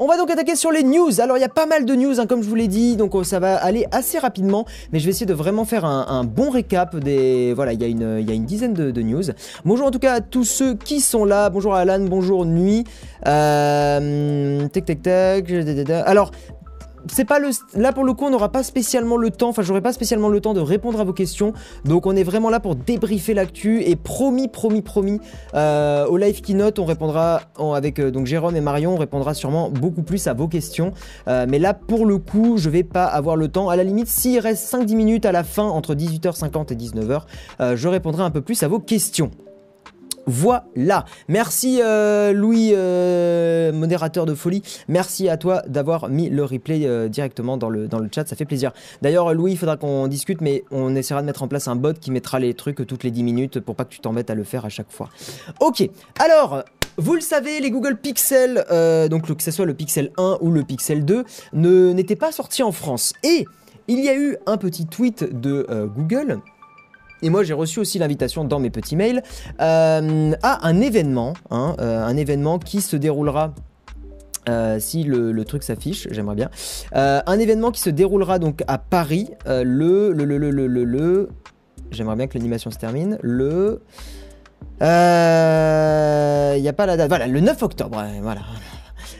On va donc attaquer sur les news. Alors il y a pas mal de news, hein, comme je vous l'ai dit, donc oh, ça va aller assez rapidement, mais je vais essayer de vraiment faire un, bon récap des. Voilà, il y a une, il y a une dizaine de, news. Bonjour en tout cas à tous ceux qui sont là. Bonjour Alan, bonjour Nuit. Euh, tac tac tac. Alors c'est pas le là pour le coup on n'aura pas spécialement le temps enfin j'aurai pas spécialement le temps de répondre à vos questions. Donc on est vraiment là pour débriefer l'actu et promis promis promis euh, au live keynote on répondra avec euh, donc Jérôme et Marion on répondra sûrement beaucoup plus à vos questions. Euh, mais là pour le coup je vais pas avoir le temps. À la limite s'il reste 5-10 minutes à la fin entre 18h50 et 19h je répondrai un peu plus à vos questions voilà, merci euh, Louis, euh, modérateur de folie, merci à toi d'avoir mis le replay euh, directement dans le, dans le chat, ça fait plaisir. D'ailleurs Louis, il faudra qu'on discute, mais on essaiera de mettre en place un bot qui mettra les trucs toutes les 10 minutes pour pas que tu t'embêtes à le faire à chaque fois. Ok, alors... Vous le savez, les Google Pixel, donc que ce soit le Pixel 1 ou le Pixel 2, n'étaient pas sortis en France. Et il y a eu un petit tweet de Google et moi j'ai reçu aussi l'invitation dans mes petits mails euh, à un événement, hein, euh, un événement qui se déroulera euh, si le, truc s'affiche, j'aimerais bien. un événement qui se déroulera donc à Paris le, le, J'aimerais bien que l'animation se termine. Le. Il n'y a pas la date. Voilà, le 9 octobre. voilà.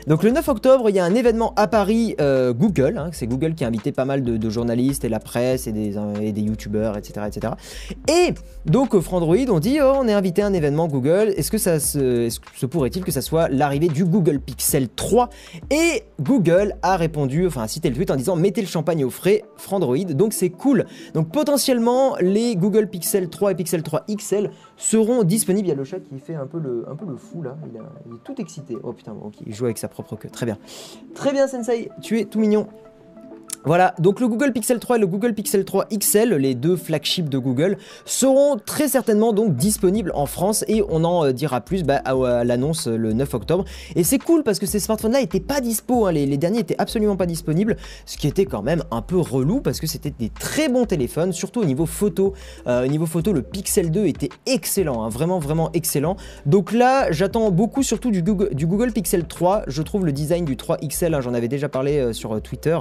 Donc le 9 octobre, il y a un événement à Paris euh, Google. Hein, c'est Google qui a invité pas mal de, journalistes et la presse et des, et des youtubeurs, etc., etc. Et donc euh, Frandroid ont dit oh, on est invité à un événement Google. Est-ce que ça se, pourrait-il que ça soit l'arrivée du Google Pixel 3 Et Google a répondu, enfin a cité le tweet en disant mettez le champagne au frais, Frandroid. Donc c'est cool. Donc potentiellement les Google Pixel 3 et Pixel 3 XL seront disponibles. Il y a le chat qui fait un peu le, un peu le fou là. Il, est tout excité. Oh putain, il joue avec sa propre. Très bien. Très bien, Sensei. Tu es tout mignon. Voilà, donc le Google Pixel 3 et le Google Pixel 3 XL, les deux flagships de Google, seront très certainement donc disponibles en France et on en euh, dira plus bah, à, l'annonce euh, le 9 octobre. Et c'est cool parce que ces smartphones-là n'étaient pas dispo, hein. les, derniers étaient absolument pas disponibles, ce qui était quand même un peu relou parce que c'était des très bons téléphones, surtout au niveau photo. Euh, au niveau photo, le Pixel 2 était excellent, hein. vraiment vraiment excellent. Donc là, j'attends beaucoup surtout du Google, Pixel 3. Je trouve le design du 3 XL, hein, j'en avais déjà parlé sur Twitter.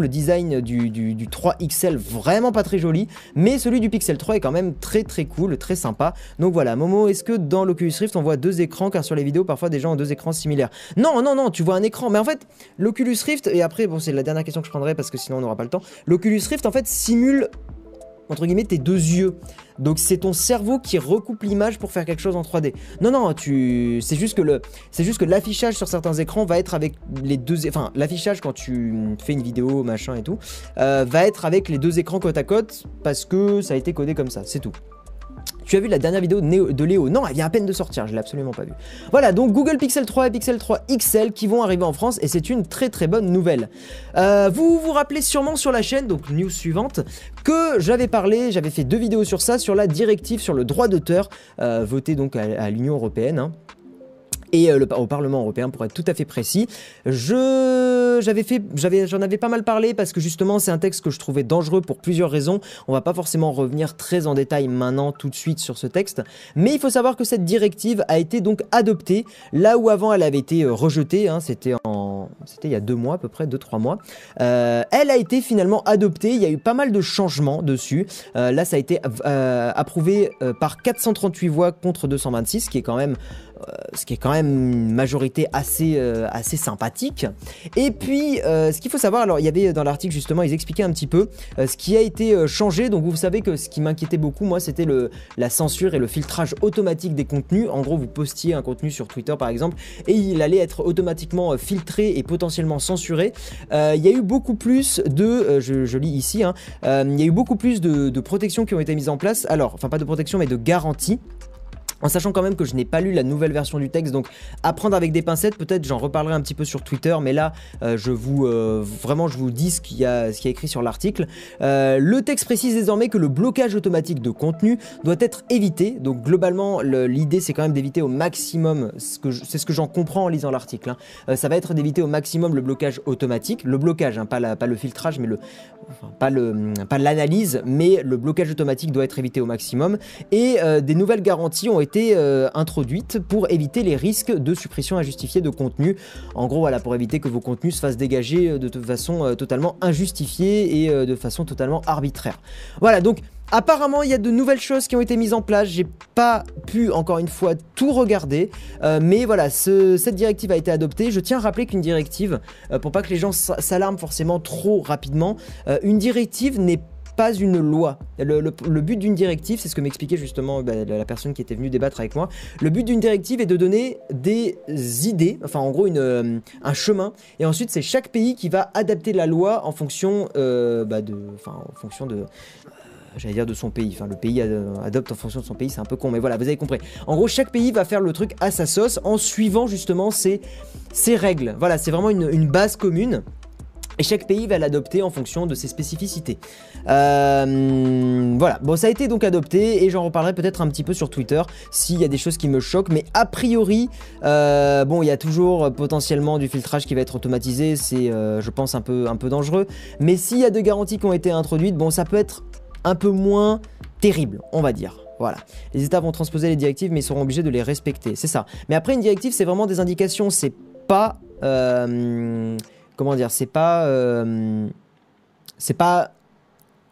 Le design du, 3 XL vraiment pas très joli, mais celui du Pixel 3 est quand même très très cool, très sympa. Donc voilà, Momo, est-ce que dans l'Oculus Rift on voit deux écrans? Car sur les vidéos parfois des gens ont deux écrans similaires. Non, non, non, tu vois un écran, mais en fait l'Oculus Rift, et après bon c'est la dernière question que je prendrai parce que sinon on n'aura pas le temps, l'Oculus Rift en fait simule entre guillemets tes deux yeux. Donc c'est ton cerveau qui recoupe l'image pour faire quelque chose en 3D. Non non, tu c'est juste que l'affichage sur certains écrans va être avec les deux enfin l'affichage quand tu fais une vidéo machin et tout euh, va être avec les deux écrans côte à côte parce que ça a été codé comme ça, c'est tout. Tu as vu la dernière vidéo de Léo? Non, elle vient à peine de sortir, je l'ai absolument pas vue. Voilà, donc Google Pixel 3 et Pixel 3 XL qui vont arriver en France et c'est une très très bonne nouvelle. Euh, vous vous rappelez sûrement sur la chaîne, donc news suivante, que j'avais parlé, j'avais fait deux vidéos sur ça, sur la directive sur le droit d'auteur, euh, votée donc à, l'Union Européenne. Hein et euh, au Parlement européen pour être tout à fait précis. J'avais fait j'en avais pas mal parlé parce que justement c'est un texte que je trouvais dangereux pour plusieurs raisons. On va pas forcément revenir très en détail maintenant tout de suite sur ce texte, mais il faut savoir que cette directive a été donc adoptée là où avant elle avait été euh, rejetée. Hein, c'était il y a deux mois à peu près, deux trois mois. Euh, elle a été finalement adoptée. Il y a eu pas mal de changements dessus. Là ça a été approuvé par 438 voix contre 226, ce qui est quand même ce qui est quand même une majorité assez, euh, assez sympathique. Et puis, euh, ce qu'il faut savoir, alors il y avait dans l'article justement, ils expliquaient un petit peu ce qui a été changé. Donc vous savez que ce qui m'inquiétait beaucoup, moi, c'était la censure et le filtrage automatique des contenus. En gros, vous postiez un contenu sur Twitter par exemple, et il allait être automatiquement filtré et potentiellement censuré. Il y a eu beaucoup plus de, je, lis ici, hein, il y a eu beaucoup plus de, de protections qui ont été mises en place. Alors, enfin pas de protection, mais de garantie. En sachant quand même que je n'ai pas lu la nouvelle version du texte, donc apprendre avec des pincettes, peut-être j'en reparlerai un petit peu sur Twitter, mais là euh, je vous euh, vraiment je vous dis ce qu'il y a, qui a écrit sur l'article. Euh, le texte précise désormais que le blocage automatique de contenu doit être évité. Donc globalement l'idée c'est quand même d'éviter au maximum, ce que c'est ce que j'en comprends en lisant l'article. Hein. ça va être d'éviter au maximum le blocage automatique, le blocage, hein, pas le filtrage, mais le pas le pas l'analyse, mais le blocage automatique doit être évité au maximum. Et des nouvelles garanties ont été été introduite pour éviter les risques de suppression injustifiée de contenu. En gros, voilà, pour éviter que vos contenus se fassent dégager de, façon totalement injustifiée et de façon totalement arbitraire. Voilà, donc Apparemment, il y a de nouvelles choses qui ont été mises en place. J'ai pas pu, encore une fois, tout regarder. Euh, mais voilà, cette directive a été adoptée. Je tiens à rappeler qu'une directive, euh, pour pas que les gens s'alarment forcément trop rapidement, euh, une directive n'est pas une loi. Le, but d'une directive, c'est ce que m'expliquait justement bah, la personne qui était venue débattre avec moi. Le but d'une directive est de donner des idées, enfin en gros une, un chemin, et ensuite c'est chaque pays qui va adapter la loi en fonction, bah, de, en fonction de, j'allais dire de son pays. Enfin, le pays adopte en fonction de son pays, c'est un peu con, mais voilà, vous avez compris. En gros, chaque pays va faire le truc à sa sauce en suivant justement ses, ses règles. Voilà, c'est vraiment une, base commune. Et chaque pays va l'adopter en fonction de ses spécificités. Euh, voilà, bon ça a été donc adopté et j'en reparlerai peut-être un petit peu sur Twitter s'il y a des choses qui me choquent. Mais a priori, euh, bon il y a toujours potentiellement du filtrage qui va être automatisé, c'est euh, je pense un peu, un peu dangereux. Mais s'il y a deux garanties qui ont été introduites, bon ça peut être un peu moins terrible, on va dire. Voilà. Les États vont transposer les directives, mais ils seront obligés de les respecter. C'est ça. Mais après, une directive, c'est vraiment des indications. C'est pas. Comment dire C'est pas. Euh, c'est pas.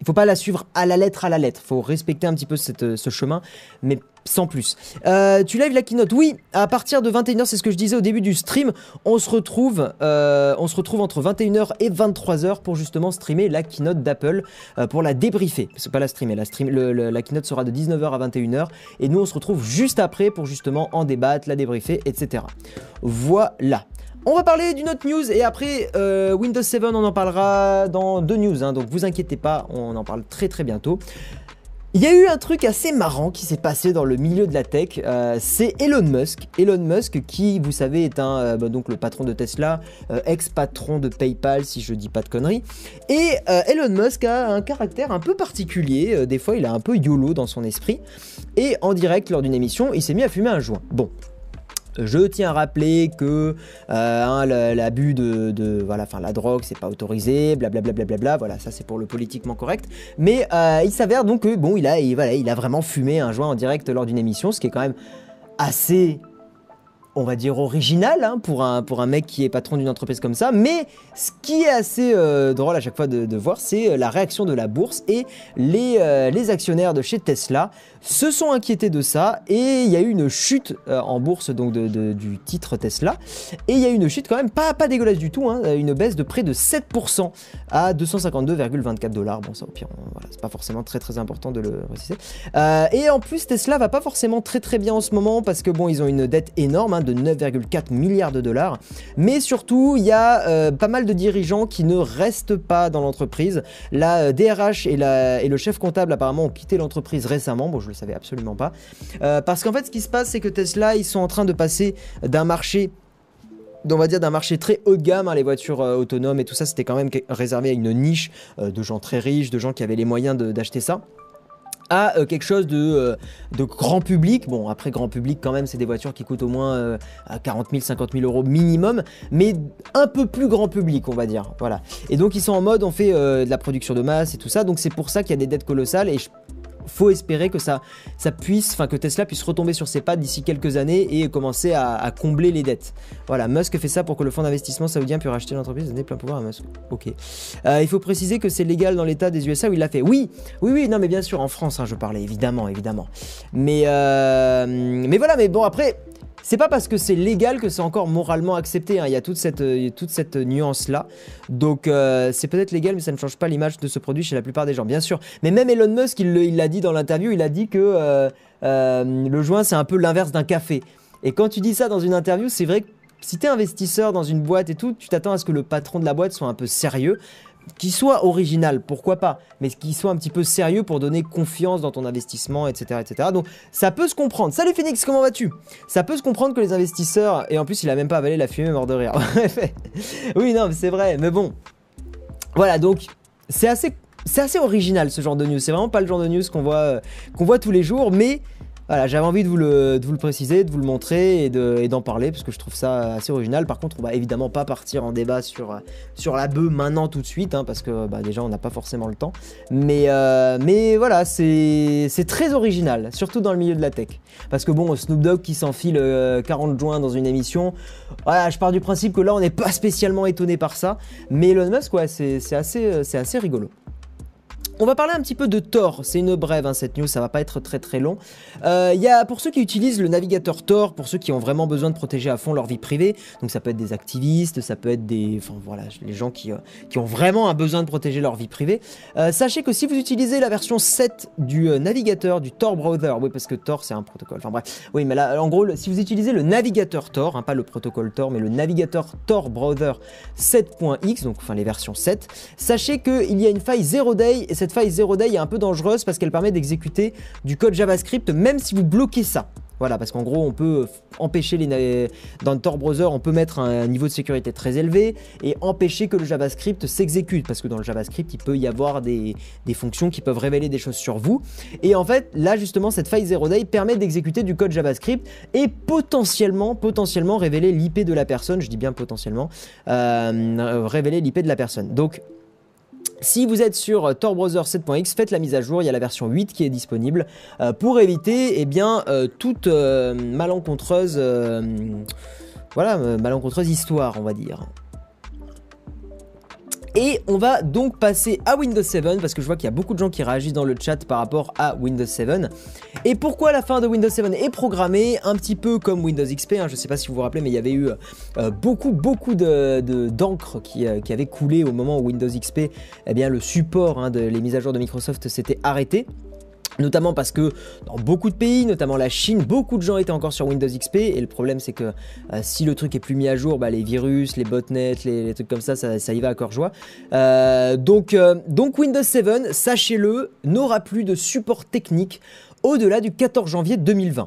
Il faut pas la suivre à la lettre à la lettre. Il faut respecter un petit peu ce chemin. Mais sans plus. Euh, tu live la keynote Oui, à partir de 21h, c'est ce que je disais au début du stream. On se retrouve, euh, on se retrouve entre 21h et 23h pour justement streamer la keynote d'Apple, euh, pour la débriefer. C'est pas la streamer, la, stream, la keynote sera de 19h à 21h. Et nous, on se retrouve juste après pour justement en débattre, la débriefer, etc. Voilà. On va parler d'une autre news et après Windows 7 on en parlera dans deux news, hein, donc vous inquiétez pas, on en parle très très bientôt. Il y a eu un truc assez marrant qui s'est passé dans le milieu de la tech, euh, c'est Elon Musk. Elon Musk qui, vous savez, est euh, bah, donc le patron de Tesla, euh, ex-patron de PayPal si je dis pas de conneries. Et Elon Musk a un caractère un peu particulier, des fois il a un peu YOLO dans son esprit. Et en direct lors d'une émission, il s'est mis à fumer un joint. Bon, je tiens à rappeler que euh, hein, l'abus de, voilà, enfin la drogue c'est pas autorisé, blablabla, bla, bla, bla, voilà, ça c'est pour le politiquement correct. Mais euh, il s'avère donc que bon, il a, voilà, il a vraiment fumé un joint en direct lors d'une émission, ce qui est quand même assez on va dire original hein, pour, un, pour un mec qui est patron d'une entreprise comme ça. Mais ce qui est assez euh, drôle à chaque fois de, voir, c'est la réaction de la bourse et les, les actionnaires de chez Tesla se sont inquiétés de ça et il y a eu une chute euh, en bourse donc du titre Tesla et il y a eu une chute quand même pas, pas dégueulasse du tout, hein, une baisse de près de 7% à 252,24 dollars. Bon ça au pire, c'est pas forcément très très important de le préciser. Euh, et en plus Tesla va pas forcément très très bien en ce moment parce que bon ils ont une dette énorme hein, de 9,4 milliards de dollars, mais surtout il y a euh, pas mal de dirigeants qui ne restent pas dans l'entreprise. La DRH et, et le chef comptable apparemment ont quitté l'entreprise récemment. Bon le savais absolument pas. Euh, parce qu'en fait, ce qui se passe, c'est que Tesla, ils sont en train de passer d'un marché on va dire d'un marché très haut de gamme, hein, les voitures euh, autonomes et tout ça, c'était quand même réservé à une niche euh, de gens très riches, de gens qui avaient les moyens d'acheter ça à quelque chose de, grand public. Bon, après grand public quand même, c'est des voitures qui coûtent au moins à 40 000, 50 000 euros minimum, mais un peu plus grand public, on va dire. Voilà. Et donc ils sont en mode, on fait de la production de masse et tout ça, donc c'est pour ça qu'il y a des dettes colossales et je faut espérer que ça, ça puisse, enfin Tesla puisse retomber sur ses pattes d'ici quelques années et commencer à, combler les dettes. Voilà, Musk fait ça pour que le fonds d'investissement saoudien puisse racheter l'entreprise donner plein pouvoir à Musk. Ok. Euh, il faut préciser que c'est légal dans l'État des USA où il l'a fait. Oui, oui, oui, non, mais bien sûr en France, hein, je parlais évidemment, évidemment. Mais, euh, mais voilà, mais bon après. C'est pas parce que c'est légal que c'est encore moralement accepté. Hein. Il y a toute cette, euh, toute cette nuance-là. Donc euh, c'est peut-être légal, mais ça ne change pas l'image de ce produit chez la plupart des gens, bien sûr. Mais même Elon Musk, il l'a dit dans l'interview, il a dit que euh, le joint, c'est un peu l'inverse d'un café. Et quand tu dis ça dans une interview, c'est vrai que si tu es investisseur dans une boîte et tout, tu t'attends à ce que le patron de la boîte soit un peu sérieux qui soit original, pourquoi pas, mais qui soit un petit peu sérieux pour donner confiance dans ton investissement, etc., etc. Donc ça peut se comprendre. Salut Phoenix, comment vas-tu? Ça peut se comprendre que les investisseurs, et en plus il a même pas avalé la fumée mort de rire. oui, non, c'est vrai, mais bon. Voilà, donc c'est assez, c'est assez original ce genre de news. C'est vraiment pas le genre de news qu'on voit, euh, qu'on voit tous les jours, mais Voilà, j'avais envie de vous, le, de vous le préciser, de vous le montrer et de- et d'en parler parce que je trouve ça assez original. Par contre, on va évidemment pas partir en débat sur, sur la bœuf maintenant tout de suite hein, parce que bah, déjà on n'a pas forcément le temps. Mais, euh, mais voilà, c'est c'est très original, surtout dans le milieu de la tech. Parce que bon, Snoop Dogg qui s'enfile euh, 40 joints dans une émission, je pars du principe que là on n'est pas spécialement étonné par ça. Mais Elon Musk, ouais, c'est c'est assez, euh, c'est assez rigolo. On va parler un petit peu de Tor, c'est une brève hein, cette news, ça va pas être très très long. Euh, Il y a pour ceux qui utilisent le navigateur Tor, pour ceux qui ont vraiment besoin de protéger à fond leur vie privée, donc ça peut être des activistes, ça peut être des, enfin voilà, les gens qui, euh, ont vraiment un besoin de protéger leur vie privée. Euh, sachez que si vous utilisez la version 7 du euh, navigateur du Tor browser, oui parce que Tor c'est un protocole, enfin bref, oui mais là en gros si vous utilisez le navigateur Tor, hein, pas le protocole Tor, mais le navigateur Tor browser 7.x, donc enfin les versions 7, sachez qu'il y a une faille 0 day et cette faille 0 day est un peu dangereuse parce qu'elle permet d'exécuter du code JavaScript même si vous bloquez ça. Voilà, parce qu'en gros, on peut empêcher les dans le Tor browser, on peut mettre un niveau de sécurité très élevé et empêcher que le JavaScript s'exécute, parce que dans le JavaScript, il peut y avoir des, fonctions qui peuvent révéler des choses sur vous. Et en fait, là justement, cette faille 0 day permet d'exécuter du code JavaScript et potentiellement, potentiellement révéler l'IP de la personne. Je dis bien potentiellement, euh, révéler l'IP de la personne. Donc si vous êtes sur Tor Browser 7.x, faites la mise à jour, il y a la version 8 qui est disponible euh, pour éviter eh bien, euh, toute euh, malencontreuse, voilà, malencontreuse histoire, on va dire. Et on va donc passer à Windows 7 parce que je vois qu'il y a beaucoup de gens qui réagissent dans le chat par rapport à Windows 7. Et pourquoi la fin de Windows 7 est programmée un petit peu comme Windows XP hein, Je ne sais pas si vous vous rappelez, mais il y avait eu euh, beaucoup, beaucoup de, de- d'encre qui, euh, qui avait coulé au moment où Windows XP, eh bien, le support hein, de les mises à jour de Microsoft s'était arrêté. Notamment parce que dans beaucoup de pays, notamment la Chine, beaucoup de gens étaient encore sur Windows XP et le problème c'est que euh, si le truc est plus mis à jour, bah, les virus, les botnets, les, trucs comme ça, ça, y va à corps joie. Euh, donc, euh, donc Windows 7, sachez-le, n'aura plus de support technique au-delà du 14 janvier 2020.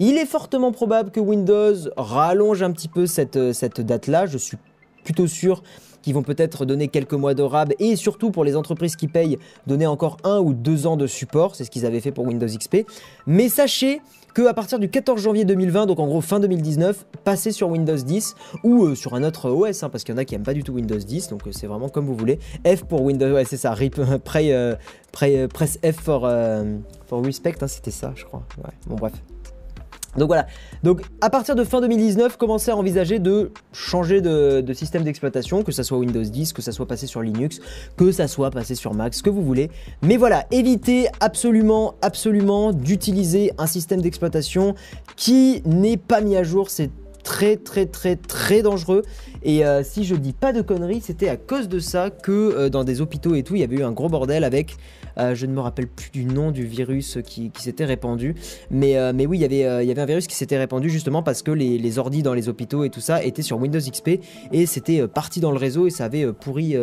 Il est fortement probable que Windows rallonge un petit peu cette, cette date-là, je suis plutôt sûr qu'ils vont peut-être donner quelques mois de rab et surtout pour les entreprises qui payent, donner encore un ou deux ans de support, c'est ce qu'ils avaient fait pour Windows XP. Mais sachez que à partir du 14 janvier 2020, donc en gros fin 2019, passez sur Windows 10 ou euh, sur un autre OS, hein, parce qu'il y en a qui aiment pas du tout Windows 10, donc euh, c'est vraiment comme vous voulez. F pour Windows, ouais c'est ça, RIP, euh, pray, press F for, for respect, hein, c'était ça je crois. Ouais, bon bref. Donc voilà, donc à partir de fin 2019, commencez à envisager de changer de, système d'exploitation, que ça soit Windows 10, que ça soit passé sur Linux, que ça soit passé sur Mac, ce que vous voulez. Mais voilà, évitez absolument, absolument d'utiliser un système d'exploitation qui n'est pas mis à jour, c'est très très très très dangereux et euh, si je dis pas de conneries c'était à cause de ça que euh, dans des hôpitaux et tout il y avait eu un gros bordel avec euh, je ne me rappelle plus du nom du virus qui, s'était répandu. Mais, mais oui il y avait, il y avait un virus qui s'était répandu justement parce que les, les ordis dans les hôpitaux et tout ça étaient sur Windows XP et c'était parti dans le réseau et ça avait pourri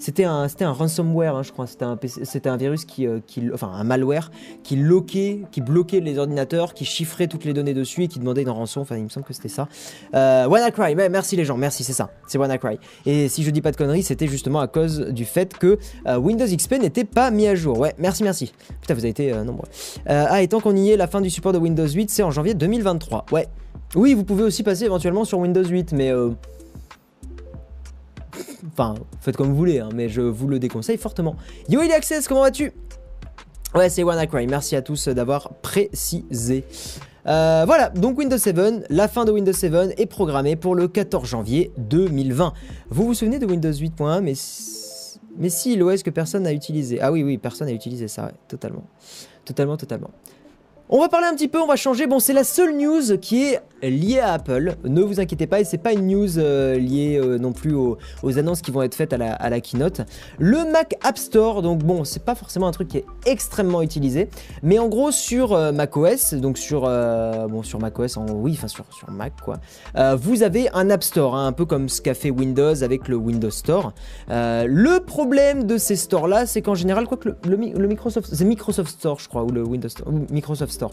c'était un, un ransomware hein, je crois. C'était un, un virus qui, qui enfin un malware qui loquait qui bloquait les ordinateurs qui chiffrait toutes les données dessus et qui demandait une rançon. Enfin il me semble que c'était ça. WannaCry, ouais, merci les gens, merci, c'est ça, c'est WannaCry. Et si je dis pas de conneries, c'était justement à cause du fait que euh, Windows XP n'était pas mis à jour. Ouais, merci, merci. Putain, vous avez été euh, nombreux. Euh, ah, et tant qu'on y est, la fin du support de Windows 8, c'est en janvier 2023. Ouais. Oui, vous pouvez aussi passer éventuellement sur Windows 8, mais... Enfin, faites comme vous voulez, hein, mais je vous le déconseille fortement. Yo, il Access, comment vas-tu? Ouais, c'est WannaCry. Merci à tous d'avoir précisé. Euh, voilà, donc Windows 7, la fin de Windows 7 est programmée pour le 14 janvier 2020. Vous vous souvenez de Windows 8.1 mais, mais si, l'OS que personne n'a utilisé. Ah oui, oui, personne n'a utilisé ça, totalement. Totalement, totalement. On va parler un petit peu, on va changer. Bon, c'est la seule news qui est liée à Apple. Ne vous inquiétez pas, et c'est pas une news euh, liée euh, non plus aux, annonces qui vont être faites à la, keynote. Le Mac App Store, donc bon, c'est pas forcément un truc qui est extrêmement utilisé, mais en gros sur euh, macOS, donc sur bon sur en oui, enfin sur Mac quoi. vous avez un App Store, hein, un peu comme ce qu'a fait Windows avec le Windows Store. Le problème de ces stores là, c'est qu'en général, quoi que le, le Mi- le Microsoft, c'est Microsoft Store, je crois, ou le Windows Store, Microsoft Store.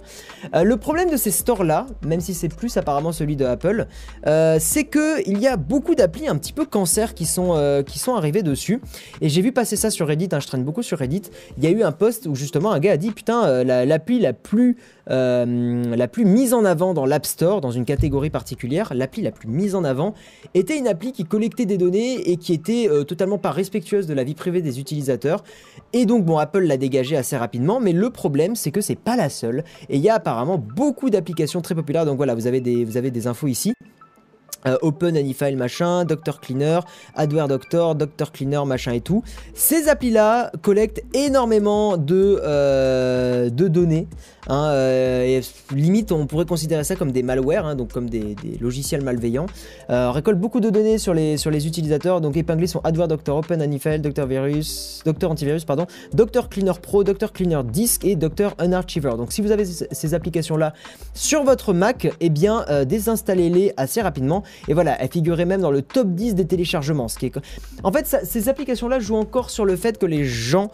Le problème de ces stores là, même si c'est plus apparemment celui de Apple, euh, c'est que il y a beaucoup d'applis un petit peu cancer qui sont, euh, qui sont arrivés dessus. Et j'ai vu passer ça sur Reddit, hein, je traîne beaucoup sur Reddit. Il y a eu un post où justement un gars a dit putain l'appli la, plus la plus mise en avant dans l'App Store, dans une catégorie particulière, l'appli la plus mise en avant était une appli qui collectait des données et qui était totalement pas respectueuse de la vie privée des utilisateurs. Et donc bon, Apple l'a dégagé assez rapidement, mais le problème c'est que c'est pas la seule. Et il y a apparemment beaucoup d'applications très populaires. Donc voilà, vous avez des, vous avez des infos ici. Euh, Open Anyfile machin, Doctor Cleaner, Adware Doctor, Doctor Cleaner machin et tout. Ces applis là collectent énormément de, euh, données. Hein, euh, limite, on pourrait considérer ça comme des malwares, hein, donc comme des, logiciels malveillants. Euh, récolte beaucoup de données sur les, sur les utilisateurs, donc épinglés sont Adware Doctor Open Anifile, Doctor Virus, Doctor Antivirus, pardon, Doctor Cleaner Pro, Doctor Cleaner Disk et Doctor Unarchiver. Donc si vous avez ces applications-là sur votre Mac, eh bien euh, désinstallez-les assez rapidement. Et voilà, elles figuraient même dans le top 10 des téléchargements. Ce qui. En fait, ces applications-là jouent encore sur le fait que les gens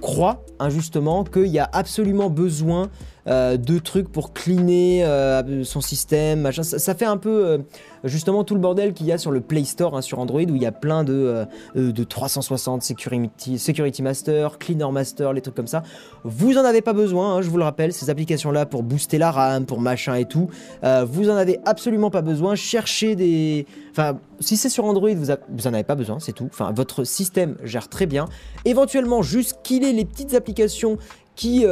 croient injustement qu'il y a absolument besoin euh, de trucs pour cleaner euh, son système, machin. Ça, fait un peu euh, justement tout le bordel qu'il y a sur le Play Store hein, sur Android où il y a plein de, de 360 Security, Security Master, Cleaner Master, les trucs comme ça. Vous en avez pas besoin, hein, je vous le rappelle, ces applications-là pour booster la RAM, pour machin et tout. vous en avez absolument pas besoin. Cherchez des. Enfin, si c'est sur Android, vous, vous en avez pas besoin, c'est tout. Enfin, votre système gère très bien. Éventuellement, juste killer les petites applications qui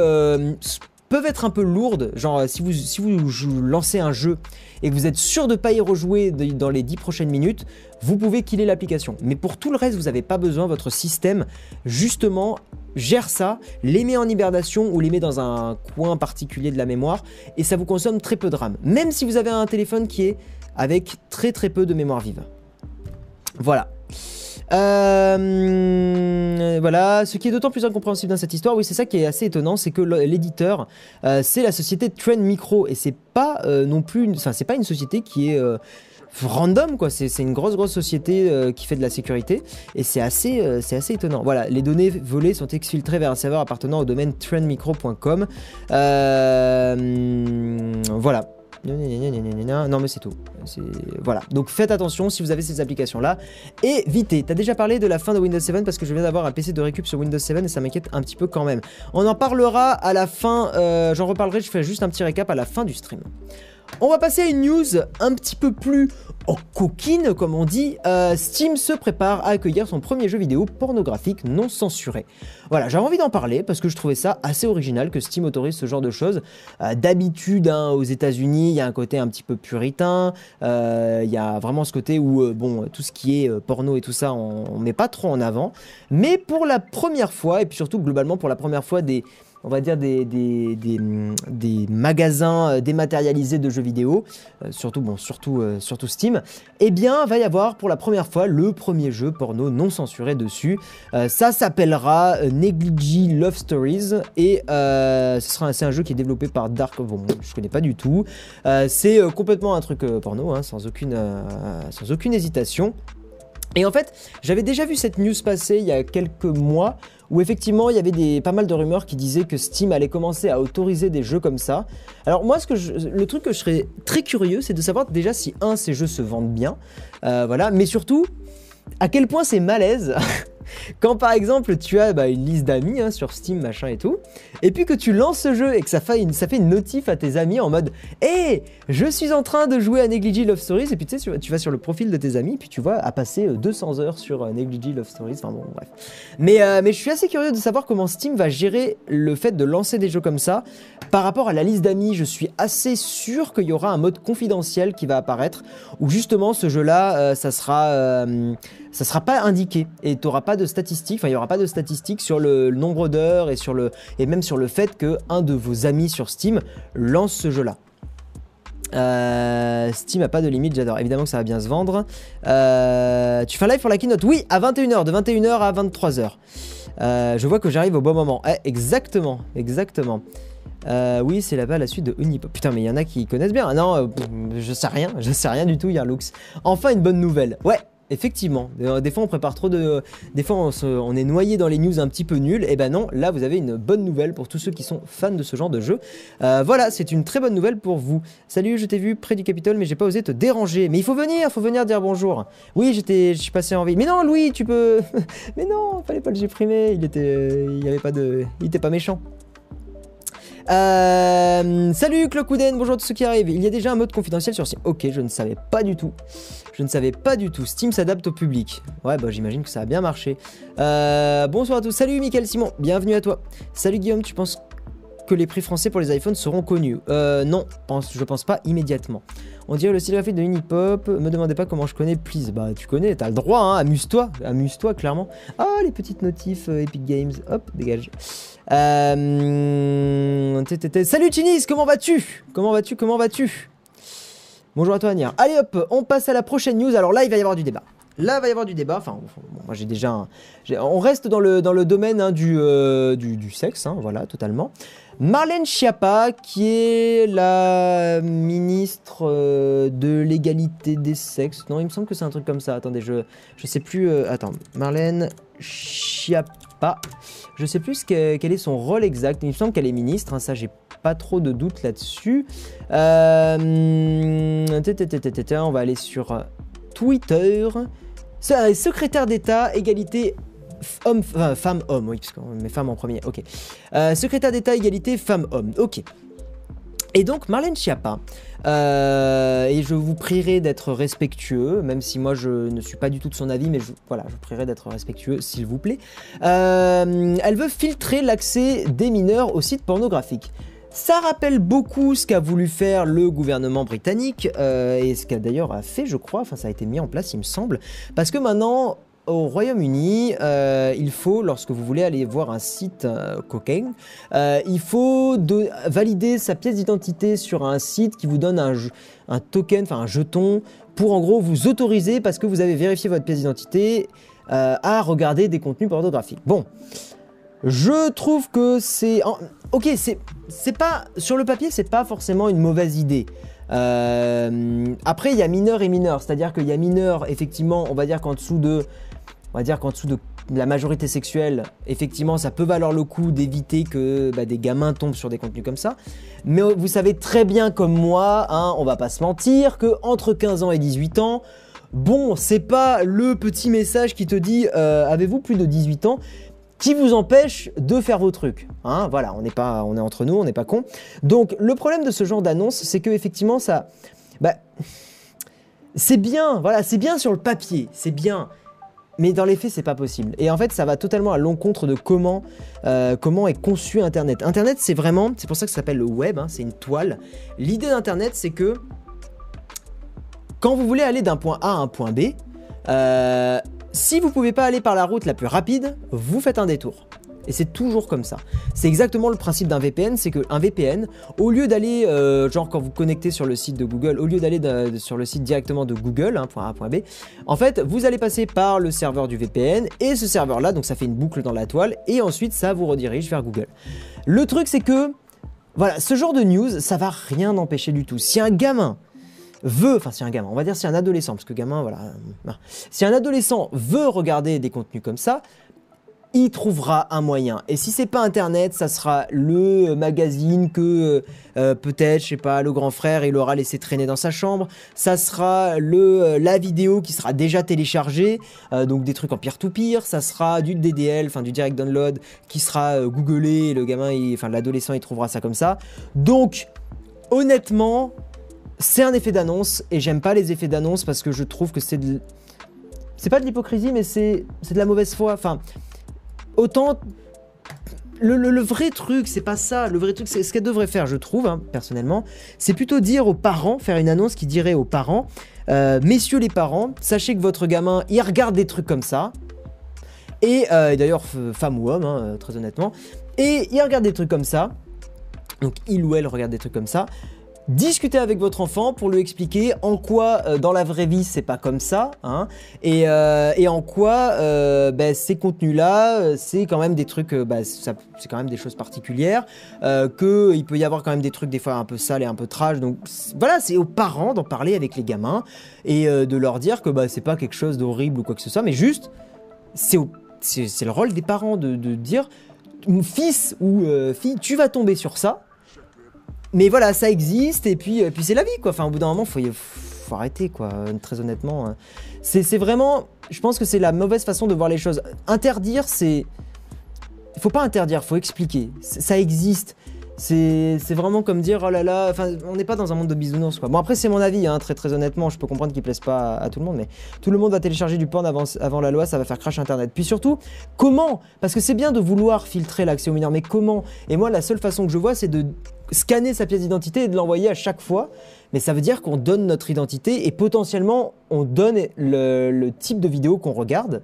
peuvent être un peu lourdes. Genre, si vous, si vous lancez un jeu et que vous êtes sûr de ne pas y rejouer dans les 10 prochaines minutes, vous pouvez killer l'application. Mais pour tout le reste, vous n'avez pas besoin. Votre système, justement, gère ça, les met en hibernation ou les met dans un coin particulier de la mémoire et ça vous consomme très peu de RAM. Même si vous avez un téléphone qui est avec très très peu de mémoire vive. Voilà. Euh, voilà, ce qui est d'autant plus incompréhensible dans cette histoire, oui, c'est ça qui est assez étonnant, c'est que l'éditeur, euh, c'est la société Trend Micro, et c'est pas euh, non plus, enfin, c'est pas une société qui est random quoi c'est une grosse grosse société qui fait de la sécurité et c'est assez c'est assez étonnant. Voilà les données volées sont exfiltrées vers un serveur appartenant au domaine trendmicro.com voilà non mais c'est tout. Voilà. Donc faites attention si vous avez ces applications là. Et vite, t'as déjà parlé de la fin de Windows 7 parce que je viens d'avoir un PC de récup sur Windows 7 et ça m'inquiète un petit peu quand même. On en parlera à la fin, euh, j'en reparlerai, je fais juste un petit récap à la fin du stream. On va passer à une news un petit peu plus en coquine, comme on dit. Euh, Steam se prépare à accueillir son premier jeu vidéo pornographique non censuré. Voilà, j'avais envie d'en parler parce que je trouvais ça assez original que Steam autorise ce genre de choses. Euh, d'habitude, hein, aux États-Unis, il y a un côté un petit peu puritain. Euh, il y a vraiment ce côté où, bon, tout ce qui est porno et tout ça, on, on met pas trop en avant. Mais pour la première fois, et puis surtout globalement pour la première fois des on va dire, des, des, magasins euh, dématérialisés de jeux vidéo, euh, surtout, bon, surtout, euh, surtout Steam, eh bien, va y avoir pour la première fois le premier jeu porno non censuré dessus. ça s'appellera Negligee Love Stories et ce sera c'est un jeu qui est développé par Dark. Bon, je connais pas du tout. c'est complètement un truc porno, hein, sans aucune, sans aucune hésitation. Et en fait, j'avais déjà vu cette news passer il y a quelques mois où effectivement il y avait pas mal de rumeurs qui disaient que Steam allait commencer à autoriser des jeux comme ça. Alors moi, ce que le truc que je serais très curieux, c'est de savoir déjà si un ces jeux se vendent bien, euh, voilà, mais surtout à quel point c'est malaise Quand par exemple tu as bah, une liste d'amis hein, sur Steam, machin et tout, et puis que tu lances ce jeu et que ça fait une, ça fait une notif à tes amis en mode Hé, je suis en train de jouer à Negligee Love Stories, et puis tu sais, tu vas sur le profil de tes amis, puis tu vois à passer 200 euh, heures sur euh, Negligee Love Stories, enfin bon, bref. Mais, euh, mais je suis assez curieux de savoir comment Steam va gérer le fait de lancer des jeux comme ça. Par rapport à la liste d'amis, je suis assez sûr qu'il y aura un mode confidentiel qui va apparaître, où justement ce jeu-là, ça sera ça sera pas indiqué et tu n'auras pas de statistiques, enfin il y aura pas de statistiques sur le, nombre d'heures et sur le et même sur le fait que un de vos amis sur Steam lance ce jeu-là. Euh, Steam a pas de limite, j'adore. Évidemment que ça va bien se vendre. Euh, tu fais un live pour la keynote? Oui, à 21h, de 21h à 23h. Euh, je vois que j'arrive au bon moment. Eh, exactement, exactement. oui, c'est là-bas la suite de Unipop. Putain, mais il y en a qui connaissent bien. Non, je sais rien, je sais rien du tout, Yarlux. Enfin, une bonne nouvelle. Ouais, effectivement. Des, des fois, on prépare trop de. Des fois, on, est noyé dans les news un petit peu nulles. Et ben non, là, vous avez une bonne nouvelle pour tous ceux qui sont fans de ce genre de jeu. Euh, voilà, c'est une très bonne nouvelle pour vous. Salut, je t'ai vu près du Capitole, mais j'ai pas osé te déranger. Mais il faut venir, faut venir dire bonjour. Oui, j'étais, je suis passé en ville. Mais non, Louis, tu peux. mais non, fallait pas le supprimer. Il était, il y avait pas de, il était pas méchant. Euh, salut Clockwoodен, bonjour à tous ceux qui arrivent. Il y a déjà un mode confidentiel sur Steam. Ok, je ne savais pas du tout. Je ne savais pas du tout. Steam s'adapte au public. Ouais, bah j'imagine que ça a bien marché. Euh, bonsoir à tous. Salut Michael Simon, bienvenue à toi. Salut Guillaume, tu penses que les prix français pour les iPhones seront connus Euh, non, je pense pas immédiatement. On dirait le style graphique de Unipop. Me demandez pas comment je connais Please. Bah tu connais, t'as le droit, hein. Amuse-toi, amuse-toi clairement. Ah, les petites notifs euh, Epic Games. Hop, dégage. Euh... Salut Chinis, comment vas-tu? Comment vas-tu Comment vas-tu? Bonjour à toi Ania. Allez hop, on passe à la prochaine news. Alors là, il va y avoir du débat. Là, il va y avoir du débat. Enfin, moi j'ai déjà. on reste dans le, dans le domaine hein, du, euh, du, du sexe, hein, voilà, totalement. Marlène Schiappa, qui est la ministre euh, de l'égalité des sexes. Non, il me semble que c'est un truc comme ça. Attendez, je, je sais plus. euh, attends, Marlène Schiappa. Je sais plus quel est son rôle exact. Il me semble qu'elle est ministre. hein, ça, j'ai pas trop de doute là-dessus. Euh, on va aller sur Twitter. Secrétaire d'État, égalité homme, enfin, femme-homme, oui, parce qu'on met femme en premier, ok. Euh, secrétaire d'État, égalité femme-homme, ok. Et donc Marlène Schiappa, euh, et je vous prierai d'être respectueux, même si moi je ne suis pas du tout de son avis, mais voilà, je vous prierai d'être respectueux, s'il vous plaît. Euh, elle veut filtrer l'accès des mineurs aux sites pornographiques. Ça rappelle beaucoup ce qu'a voulu faire le gouvernement britannique, et ce qu'a d'ailleurs a fait, je crois, enfin ça a été mis en place, il me semble, parce que maintenant, au Royaume-Uni, euh, il faut, lorsque vous voulez aller voir un site euh, cocaine, euh, il faut de- valider sa pièce d'identité sur un site qui vous donne un, un token, enfin un jeton, pour en gros vous autoriser, parce que vous avez vérifié votre pièce d'identité, euh, à regarder des contenus pornographiques. Bon. Je trouve que c'est... Ok, c'est pas... Sur le papier, c'est pas forcément une mauvaise idée. Après, il y a mineur et mineur. C'est-à-dire qu'il y a mineur, effectivement, on va dire qu'en dessous de... On va dire qu'en dessous de la majorité sexuelle, effectivement, ça peut valoir le coup d'éviter que bah, des gamins tombent sur des contenus comme ça. Mais euh, vous savez très bien comme moi, hein, on va pas se mentir, que entre 15 ans et 18 ans, bon, c'est pas le petit message qui te dit euh, avez-vous plus de 18 ans qui vous empêche de faire vos trucs. Hein, voilà, on pas, on est entre nous, on n'est pas con. Donc le problème de ce genre d'annonce, c'est que effectivement ça, bah, c'est bien, voilà, c'est bien sur le papier, c'est bien. Mais dans les faits, c'est pas possible. Et en fait, ça va totalement à l'encontre de comment, euh, comment est conçu Internet. Internet, c'est vraiment, c'est pour ça que ça s'appelle le web, hein, c'est une toile. L'idée d'Internet, c'est que quand vous voulez aller d'un point A à un point B, euh, si vous pouvez pas aller par la route la plus rapide, vous faites un détour. Et c'est toujours comme ça. C'est exactement le principe d'un VPN, c'est qu'un VPN, au lieu d'aller, euh, genre quand vous connectez sur le site de Google, au lieu d'aller sur le site directement de Google, hein, point A, point B, en fait, vous allez passer par le serveur du VPN, et ce serveur-là, donc ça fait une boucle dans la toile, et ensuite ça vous redirige vers Google. Le truc, c'est que, voilà, ce genre de news, ça va rien empêcher du tout. Si un gamin veut, enfin si un gamin, on va dire si un adolescent, parce que gamin, voilà, euh, si un adolescent veut regarder des contenus comme ça, il trouvera un moyen. Et si c'est pas internet, ça sera le magazine que euh, peut-être, je sais pas, le grand frère il aura laissé traîner dans sa chambre. Ça sera le euh, la vidéo qui sera déjà téléchargée, euh, donc des trucs en peer-to-peer. Ça sera du DDL, enfin du direct download, qui sera euh, googlé. Et le gamin, enfin l'adolescent, il trouvera ça comme ça. Donc, honnêtement, c'est un effet d'annonce et j'aime pas les effets d'annonce parce que je trouve que c'est de c'est pas de l'hypocrisie mais c'est de la mauvaise foi enfin autant le, vrai truc c'est pas ça. Le vrai truc c'est ce qu'elle devrait faire je trouve hein, personnellement c'est plutôt dire aux parents faire une annonce qui dirait aux parents euh, messieurs les parents sachez que votre gamin il regarde des trucs comme ça. Et euh, d'ailleurs femme ou homme hein, euh, très honnêtement. Et il regarde des trucs comme ça. Donc il ou elle regarde des trucs comme ça discutez avec votre enfant pour lui expliquer en quoi euh, dans la vraie vie c'est pas comme ça, hein, et, euh, et, en quoi euh, ben, ces contenus-là, c'est quand même des trucs, ben, c'est quand même des choses particulières, qu'il peut y avoir quand même des trucs des fois un peu sales et un peu trash. Donc voilà, c'est aux parents d'en parler avec les gamins et de leur dire que bah, c'est pas quelque chose d'horrible ou quoi que ce soit, mais juste, c'est le rôle des parents de, de dire, fils ou fille, tu vas tomber sur ça mais voilà, ça existe et puis, puis c'est la vie quoi. Enfin, au bout d'un moment, faut, faut arrêter quoi. Très honnêtement, hein. c'est vraiment, je pense que c'est la mauvaise façon de voir les choses. Interdire, c'est, il faut pas interdire, faut expliquer. Ça existe. C'est vraiment comme dire oh là là, enfin on n'est pas dans un monde de bisounours quoi. Bon après c'est mon avis, hein, très très honnêtement, je peux comprendre qu'il plaise pas à, tout le monde, mais tout le monde va télécharger du porn avant, avant la loi, ça va faire crash internet. Puis surtout, comment? Parce que c'est bien de vouloir filtrer l'accès aux mineurs, mais comment? Et moi la seule façon que je vois c'est de scanner sa pièce d'identité et de l'envoyer à chaque fois. Mais ça veut dire qu'on donne notre identité et potentiellement on donne le, type de vidéo qu'on regarde.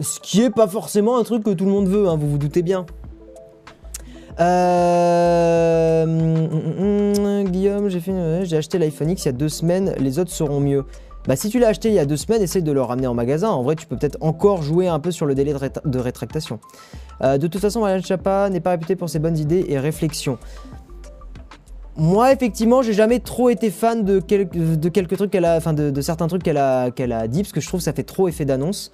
Ce qui est pas forcément un truc que tout le monde veut, hein, vous vous doutez bien. Euh... Guillaume, j'ai fait acheté l'iPhone X il y a deux semaines, les autres seront mieux. Bah si tu l'as acheté il y a deux semaines, essaye de le ramener en magasin. En vrai, tu peux peut-être encore jouer un peu sur le délai de, rétractation. Euh, de toute façon, Marianne Chapa n'est pas réputée pour ses bonnes idées et réflexions. Moi, effectivement, j'ai jamais trop été fan de, quelques trucs qu'elle a, enfin de, certains trucs qu'elle a, qu'elle a dit, parce que je trouve que ça fait trop effet d'annonce.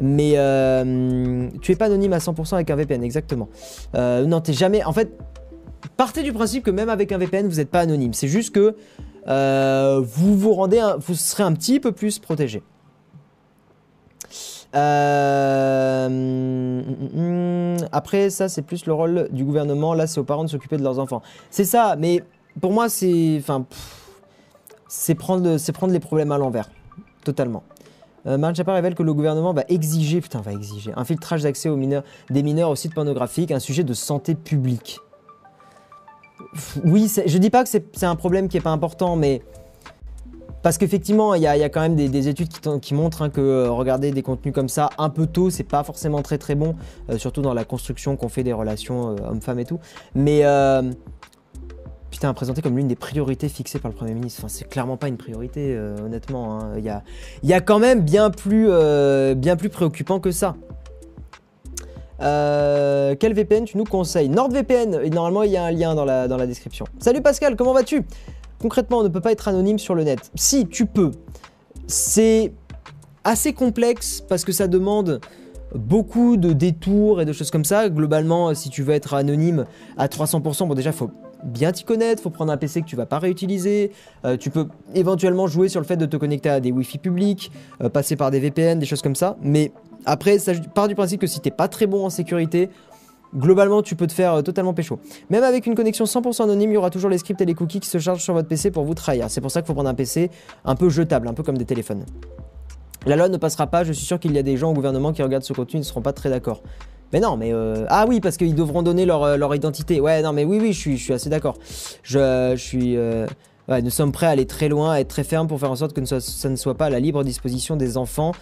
Mais euh, tu es pas anonyme à 100% avec un VPN, exactement. Euh, non, t'es jamais. En fait, partez du principe que même avec un VPN, vous n'êtes pas anonyme. C'est juste que euh, vous vous rendez, vous serez un petit peu plus protégé. après, ça, c'est plus le rôle du gouvernement. Là, c'est aux parents de s'occuper de leurs enfants. C'est ça, mais pour moi, c'est. Prendre, les problèmes à l'envers. Totalement. Euh, Marine Chapa révèle que le gouvernement va exiger, putain, va exiger, un filtrage d'accès aux mineurs, des mineurs aux sites pornographiques, un sujet de santé publique. Oui, je dis pas que c'est un problème qui est pas important, mais parce qu'effectivement, il y, a quand même des, études qui, montrent hein, que euh, regarder des contenus comme ça un peu tôt, c'est pas forcément très très bon, euh, surtout dans la construction qu'on fait des relations euh, hommes-femmes et tout. Mais putain, présenté comme l'une des priorités fixées par le Premier ministre. Enfin, c'est clairement pas une priorité, euh, honnêtement. Hein. Il y, a, y, a, quand même bien plus, euh, bien plus préoccupant que ça. Euh, quel VPN tu nous conseilles? NordVPN, et normalement il y a un lien dans la, dans la description. Salut Pascal, comment vas-tu? Concrètement, on ne peut pas être anonyme sur le net. Si, tu peux. C'est assez complexe parce que ça demande beaucoup de détours et de choses comme ça. Globalement, si tu veux être anonyme à 300%, bon déjà, faut bien t'y connaître, faut prendre un PC que tu vas pas réutiliser, euh, tu peux éventuellement jouer sur le fait de te connecter à des Wi-Fi publics, euh, passer par des VPN, des choses comme ça, mais après, ça part du principe que si t'es pas très bon en sécurité, globalement tu peux te faire euh, totalement pécho. Même avec une connexion 100% anonyme, il y aura toujours les scripts et les cookies qui se chargent sur votre PC pour vous trahir. C'est pour ça qu'il faut prendre un PC un peu jetable, un peu comme des téléphones. La loi ne passera pas, je suis sûr qu'il y a des gens au gouvernement qui regardent ce contenu, ils ne seront pas très d'accord. Mais non, mais... Euh, ah oui, parce qu'ils devront donner leur, euh, identité. Ouais, non, mais oui, oui, je suis, assez d'accord. Je, suis... Euh, ouais, nous sommes prêts à aller très loin, à être très fermes pour faire en sorte que ça ne soit pas à la libre disposition des enfants.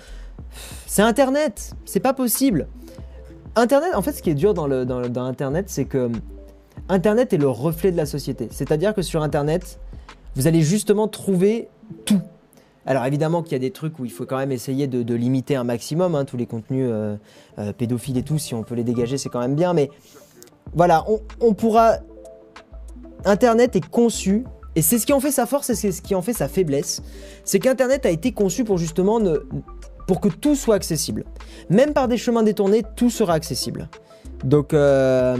C'est Internet, c'est pas possible. Internet, en fait, ce qui est dur dans, Internet, c'est que Internet est le reflet de la société. C'est-à-dire que sur Internet, vous allez justement trouver tout. Alors évidemment qu'il y a des trucs où il faut quand même essayer de, limiter un maximum, hein, tous les contenus euh, euh, pédophiles et tout, si on peut les dégager c'est quand même bien, mais voilà, on, pourra... Internet est conçu, et c'est ce qui en fait sa force et c'est ce qui en fait sa faiblesse, c'est qu'Internet a été conçu pour justement pour que tout soit accessible. Même par des chemins détournés, tout sera accessible. Donc, euh,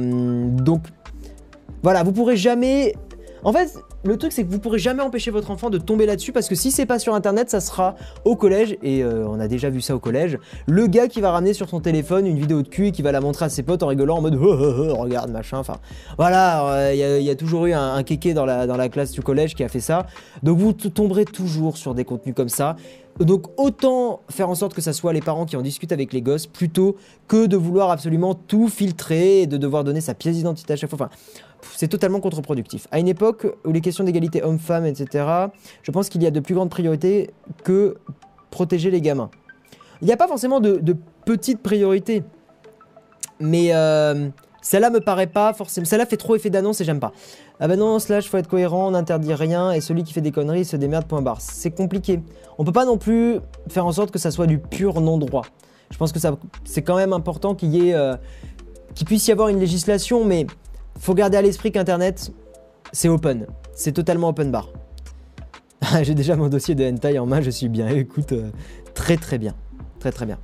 voilà, vous pourrez jamais... En fait, le truc, c'est que vous pourrez jamais empêcher votre enfant de tomber là-dessus parce que si c'est pas sur internet, ça sera au collège et euh, on a déjà vu ça au collège. Le gars qui va ramener sur son téléphone une vidéo de cul et qui va la montrer à ses potes en rigolant en mode oh, oh, oh, regarde machin. Enfin voilà, il y, a toujours eu un, un kéké dans la, dans la classe du collège qui a fait ça. Donc vous tomberez toujours sur des contenus comme ça. Donc autant faire en sorte que ça soit les parents qui en discutent avec les gosses plutôt que de vouloir absolument tout filtrer et de devoir donner sa pièce d'identité à chaque fois. Enfin, c'est totalement contre-productif. À une époque où les questions d'égalité homme-femme, etc., je pense qu'il y a de plus grandes priorités que protéger les gamins. Il n'y a pas forcément de, petites priorités, mais euh, Celle-là me paraît pas forcément. Celle-là fait trop effet d'annonce et j'aime pas. Ah bah non, slash, faut être cohérent, on n'interdit rien et celui qui fait des conneries se démerde, point barre. C'est compliqué. On peut pas non plus faire en sorte que ça soit du pur non-droit. Je pense que c'est quand même important qu'il y ait. Euh, qu'il puisse y avoir une législation, mais faut garder à l'esprit qu'Internet, c'est open. C'est totalement open bar. J'ai déjà mon dossier de hentai en main, je suis bien. Écoute, euh, très très bien. Très très bien.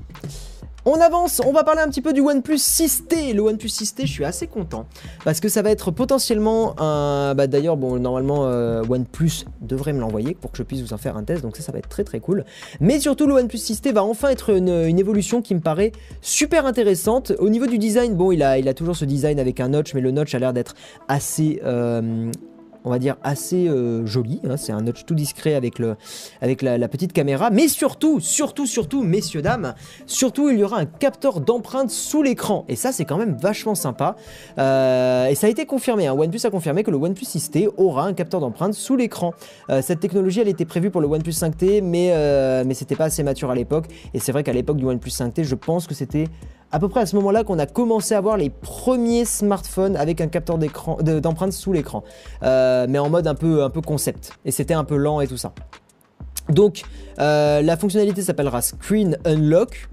On avance, on va parler un petit peu du OnePlus 6T. Le OnePlus 6T, je suis assez content parce que ça va être potentiellement un. Bah d'ailleurs, bon, normalement, euh, OnePlus devrait me l'envoyer pour que je puisse vous en faire un test, donc ça, ça va être très très cool. Mais surtout, le OnePlus 6T va enfin être une, évolution qui me paraît super intéressante. Au niveau du design, bon, il a, toujours ce design avec un notch, mais le notch a l'air d'être assez. Euh, on va dire, assez euh, joli. Hein. c'est un notch tout discret avec, la, petite caméra. Mais surtout, surtout, surtout, messieurs, dames, surtout, il y aura un capteur d'empreinte sous l'écran. Et ça, c'est quand même vachement sympa. Euh, et ça a été confirmé. Hein. OnePlus a confirmé que le OnePlus 6T aura un capteur d'empreinte sous l'écran. Euh, cette technologie, elle était prévue pour le OnePlus 5T, mais, mais c'était pas assez mature à l'époque. Et c'est vrai qu'à l'époque du OnePlus 5T, je pense que c'était à peu près à ce moment-là qu'on a commencé à voir les premiers smartphones avec un capteur d'empreinte sous l'écran, euh, mais en mode un peu, un peu concept. Et c'était un peu lent et tout ça. Donc, euh, la fonctionnalité s'appellera Screen Unlock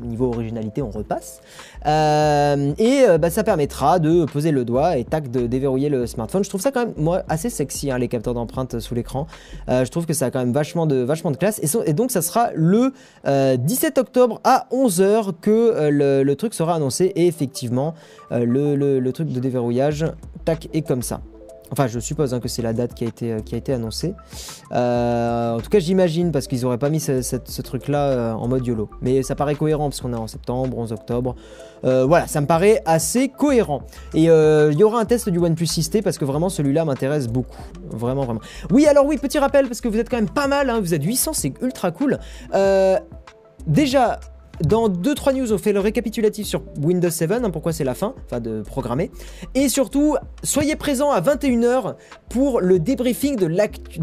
niveau originalité, on repasse. Euh, et euh, bah, ça permettra de poser le doigt et tac, de déverrouiller le smartphone. Je trouve ça quand même, assez sexy, hein, les capteurs d'empreinte sous l'écran. Euh, je trouve que ça a quand même vachement de, vachement de classe. Et, donc, ça sera le 17 octobre à 11h que le, truc sera annoncé. Et effectivement, le, le truc de déverrouillage, tac, est comme ça. Enfin, je suppose hein, que c'est la date qui a été, euh, annoncée. Euh, en tout cas, j'imagine, parce qu'ils n'auraient pas mis ce, truc-là euh, en mode YOLO. Mais ça paraît cohérent, parce qu'on est en septembre, 11 octobre. voilà, ça me paraît assez cohérent. Et il y aura un test du OnePlus 6T, parce que vraiment, celui-là m'intéresse beaucoup. Vraiment, vraiment. Oui, alors oui, petit rappel, parce que vous êtes quand même pas mal, hein, vous êtes 800, c'est ultra cool. déjà, dans 2-3 news, on fait le récapitulatif sur Windows 7, hein, pourquoi c'est la fin, enfin de programmer. Et surtout, soyez présents à 21h pour le débriefing de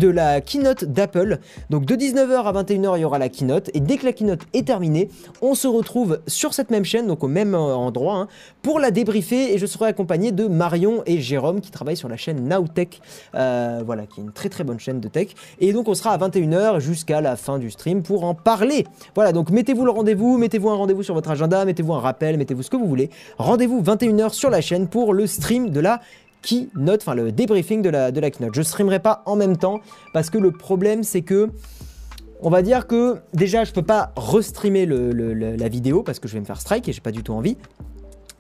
la, keynote d'Apple. Donc de 19h à 21h, il y aura la keynote. Et dès que la keynote est terminée, on se retrouve sur cette même chaîne, donc au même euh, endroit, hein, pour la débriefer. Et je serai accompagné de Marion et Jérôme qui travaillent sur la chaîne Nowtech, euh, voilà, qui est une très très bonne chaîne de tech. Et donc on sera à 21h jusqu'à la fin du stream pour en parler. Voilà, donc mettez-vous le rendez-vous, mettez-vous un rendez-vous sur votre agenda, mettez-vous un rappel, mettez-vous ce que vous voulez. Rendez-vous 21h sur la chaîne pour le stream de la keynote, enfin le débriefing de la, de la keynote. Je streamerai pas en même temps parce que le problème c'est que on va dire que déjà je peux pas restreamer la vidéo parce que je vais me faire strike et j'ai pas du tout envie.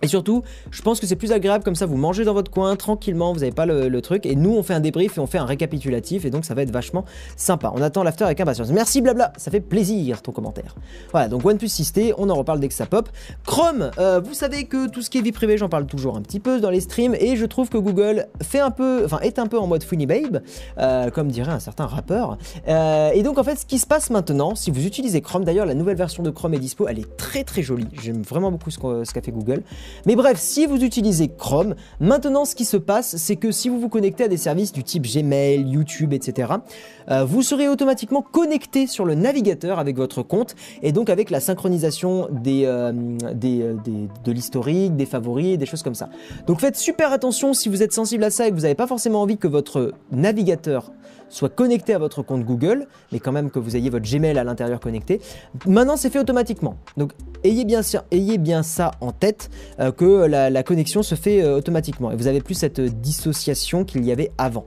Et surtout, je pense que c'est plus agréable comme ça, vous mangez dans votre coin tranquillement, vous n'avez pas le, truc. Et nous, on fait un débrief et on fait un récapitulatif. Et donc, ça va être vachement sympa. On attend l'after avec impatience. Merci, blabla. Ça fait plaisir ton commentaire. Voilà, donc OnePlus 6T, on en reparle dès que ça pop. Chrome, euh, vous savez que tout ce qui est vie privée, j'en parle toujours un petit peu dans les streams. Et je trouve que Google fait un peu, enfin, est un peu en mode funny babe, euh, comme dirait un certain rappeur. Euh, et donc, en fait, ce qui se passe maintenant, si vous utilisez Chrome, d'ailleurs, la nouvelle version de Chrome est dispo. Elle est très très jolie. J'aime vraiment beaucoup ce qu'a fait Google. Mais bref, si vous utilisez Chrome, maintenant ce qui se passe, c'est que si vous vous connectez à des services du type Gmail, YouTube, etc., euh, vous serez automatiquement connecté sur le navigateur avec votre compte et donc avec la synchronisation euh, euh, de l'historique, des favoris, des choses comme ça. Donc faites super attention si vous êtes sensible à ça et que vous n'avez pas forcément envie que votre navigateur soit connecté à votre compte Google, mais quand même que vous ayez votre Gmail à l'intérieur connecté. Maintenant, c'est fait automatiquement. Donc, ayez bien, ça en tête, euh, que la, connexion se fait euh, automatiquement. Et vous n'avez plus cette dissociation qu'il y avait avant.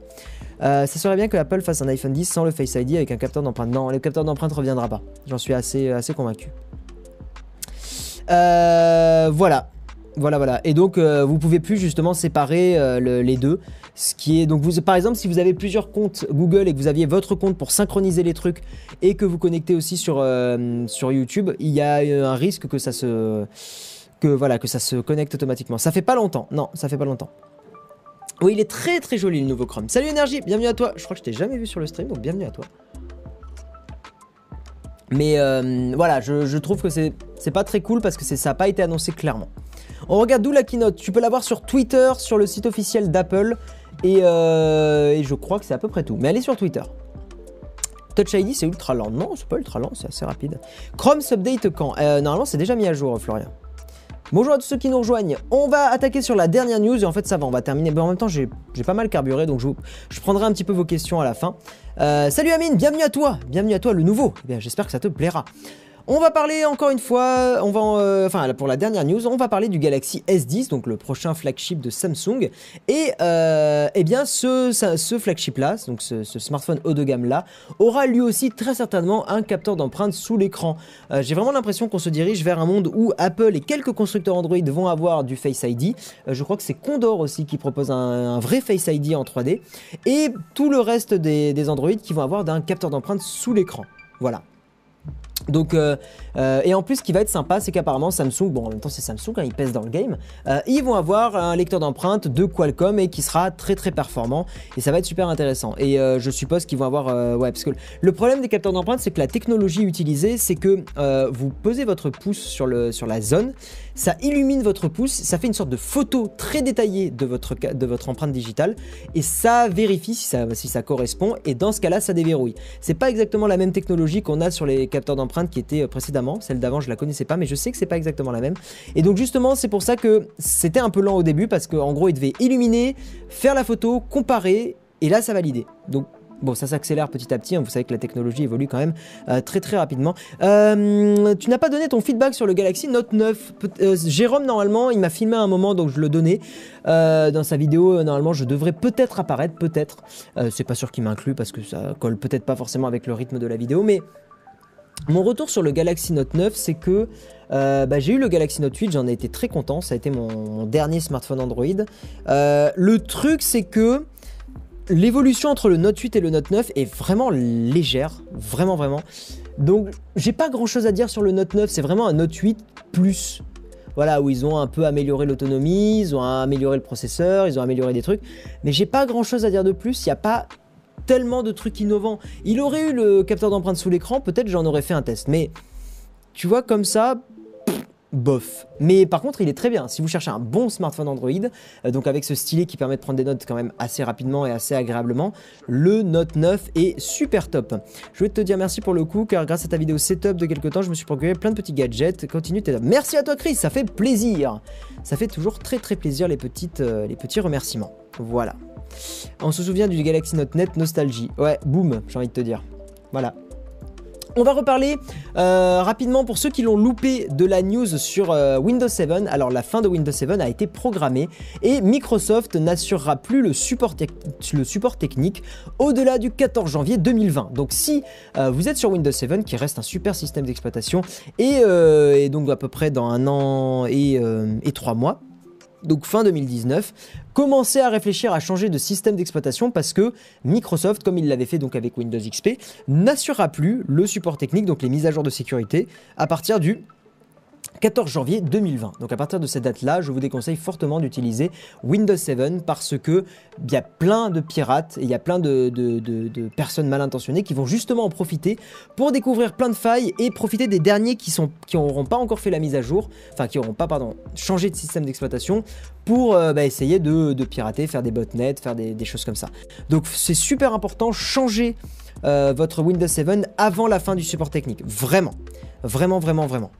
Euh, ça serait bien que Apple fasse un iPhone 10 sans le Face ID avec un capteur d'empreinte. Non, le capteur d'empreinte reviendra pas. J'en suis assez convaincu. voilà. Voilà, voilà. Et donc, vous pouvez plus justement séparer les deux. Ce qui est donc par exemple, si vous avez plusieurs comptes Google et que vous aviez votre compte pour synchroniser les trucs et que vous connectez aussi sur euh, sur YouTube, il y a un risque que ça se que voilà que ça se connecte automatiquement. Ça fait pas longtemps. Non, ça fait pas longtemps. Oui, il est très très joli le nouveau Chrome. Salut Énergie, bienvenue à toi. Je crois que je t'ai jamais vu sur le stream, donc bienvenue à toi. Mais euh, voilà, je, trouve que c'est pas très cool parce que ça n'a pas été annoncé clairement. On regarde d'où la keynote. Tu peux la voir sur Twitter, sur le site officiel d'Apple. Euh, et, je crois que c'est à peu près tout. Mais allez sur Twitter. Touch ID, c'est ultra lent. Non, c'est pas ultra lent, c'est assez rapide. Chrome s'update quand? Euh, Normalement, c'est déjà mis à jour, Florian. Bonjour à tous ceux qui nous rejoignent. On va attaquer sur la dernière news et en fait ça va, on va terminer. Mais en même temps, j'ai pas mal carburé donc je, prendrai un petit peu vos questions à la fin. Euh, salut Amine, bienvenue à toi, bienvenue à toi le nouveau. Eh j'espère que ça te plaira. On va parler encore une fois, on va, euh, enfin pour la dernière news, on va parler du Galaxy S10, donc le prochain flagship de Samsung. Et euh, eh bien ce, ce flagship là, donc ce, smartphone haut de gamme là, aura lui aussi très certainement un capteur d'empreinte sous l'écran. Euh, j'ai vraiment l'impression qu'on se dirige vers un monde où Apple et quelques constructeurs Android vont avoir du Face ID. je crois que c'est Condor aussi qui propose un, vrai Face ID en 3D. Et tout le reste des, des Android qui vont avoir d'un capteur d'empreinte sous l'écran. Voilà. Donc, euh, euh, et en plus, ce qui va être sympa, c'est qu'apparemment Samsung, bon en même temps c'est Samsung, hein, ils pèsent dans le game, euh, ils vont avoir un lecteur d'empreintes de Qualcomm et qui sera très très performant et ça va être super intéressant. Et je suppose qu'ils vont avoir, ouais, parce que le problème des capteurs d'empreintes, c'est que la technologie utilisée, c'est que vous posez votre pouce sur, le, sur la zone, ça illumine votre pouce, ça fait une sorte de photo très détaillée de votre, de votre empreinte digitale et ça vérifie si ça, si ça correspond et dans ce cas-là, ça déverrouille. C'est pas exactement la même technologie qu'on a sur les capteurs d'empreintes qui était euh, précédemment. Celle d'avant, je la connaissais pas, mais je sais que c'est pas exactement la même. Et donc justement, c'est pour ça que c'était un peu lent au début parce qu'en gros, il devait illuminer, faire la photo, comparer, et là, ça validait. Donc Bon, ça s'accélère petit à petit, hein. vous savez que la technologie évolue quand même euh, très très rapidement. Euh, tu n'as pas donné ton feedback sur le Galaxy Note 9. Jérôme, normalement, il m'a filmé un moment, donc je le donnais. dans sa vidéo, normalement, je devrais peut-être apparaître, peut-être. c'est pas sûr qu'il m'inclut parce que ça colle peut-être pas forcément avec le rythme de la vidéo, mais mon retour sur le Galaxy Note 9, c'est que euh, bah, j'ai eu le Galaxy Note 8, j'en ai été très content, ça a été mon, dernier smartphone Android. Euh, le truc, c'est que l'évolution entre le Note 8 et le Note 9 est vraiment légère, vraiment, vraiment. Donc, j'ai pas grand chose à dire sur le Note 9, c'est vraiment un Note 8 plus. Voilà, où ils ont un peu amélioré l'autonomie, ils ont amélioré le processeur, ils ont amélioré des trucs. Mais j'ai pas grand chose à dire de plus, il n'y a pas tellement de trucs innovants. Il aurait eu le capteur d'empreinte sous l'écran, peut-être j'en aurais fait un test. Mais tu vois, comme ça, bof. Mais par contre, il est très bien. Si vous cherchez un bon smartphone Android, euh, donc avec ce stylet qui permet de prendre des notes quand même assez rapidement et assez agréablement, le Note 9 est super top. Je voulais te dire merci pour le coup, car grâce à ta vidéo setup de quelques temps, je me suis procuré plein de petits gadgets. Continue tes Merci à toi, Chris, ça fait plaisir. Ça fait toujours très très plaisir les, petites, euh, les petits remerciements. Voilà. On se souvient du Galaxy Note Net nostalgie. Ouais, boum, j'ai envie de te dire. Voilà. On va reparler euh, rapidement pour ceux qui l'ont loupé de la news sur euh, Windows 7. Alors la fin de Windows 7 a été programmée et Microsoft n'assurera plus le support, technique au-delà du 14 janvier 2020. Donc si euh, vous êtes sur Windows 7, qui reste un super système d'exploitation, et, donc à peu près dans un an et trois mois, donc fin 2019, commencer à réfléchir à changer de système d'exploitation parce que Microsoft, comme il l'avait fait avec Windows XP, n'assurera plus le support technique, donc les mises à jour de sécurité, à partir du 14 janvier 2020. Donc à partir de cette date-là, je vous déconseille fortement d'utiliser Windows 7 parce que il y a plein de pirates et il y a plein de, personnes mal intentionnées qui vont justement en profiter pour découvrir plein de failles et profiter des derniers qui n'auront pas encore fait la mise à jour, enfin qui n'auront pas pardon changé de système d'exploitation pour euh, bah, essayer de, pirater, faire des botnets, faire des, choses comme ça. Donc c'est super important, changer euh, votre Windows 7 avant la fin du support technique. Vraiment, vraiment, vraiment, vraiment.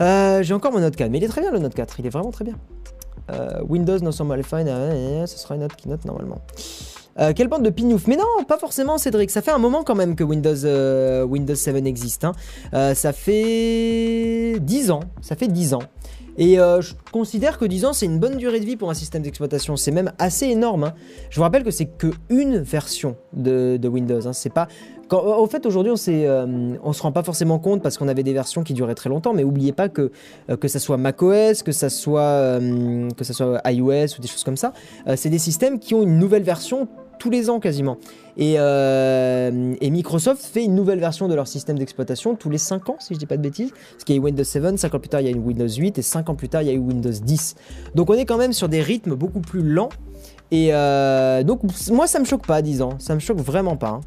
Euh, j'ai encore mon Note 4, mais il est très bien le Note 4, il est vraiment très bien. Euh, Windows no fine, ce sera une note qui note normalement. Euh, quelle bande de pignouf Mais non, pas forcément Cédric, ça fait un moment quand même que Windows, Windows 7 existe. Hein. ça fait 10 ans, ça fait 10 ans. Et je considère que 10 ans, c'est une bonne durée de vie pour un système d'exploitation. C'est même assez énorme. Hein. Je vous rappelle que c'est que une version de, de Windows. Hein. C'est pas au fait, aujourd'hui, on ne euh, se rend pas forcément compte parce qu'on avait des versions qui duraient très longtemps, mais n'oubliez pas que euh, que ça soit macOS, que ça soit euh, soit iOS ou des choses comme ça, c'est des systèmes qui ont une nouvelle version tous les ans quasiment. Et, Microsoft fait une nouvelle version de leur système d'exploitation tous les 5 ans, si je dis pas de bêtises. Parce qu'il y a eu Windows 7, 5 ans plus tard il y a eu Windows 8 et 5 ans plus tard il y a eu Windows 10. Donc on est quand même sur des rythmes beaucoup plus lents. Et donc moi ça me choque pas, 10 ans. Ça me choque vraiment pas. Hein.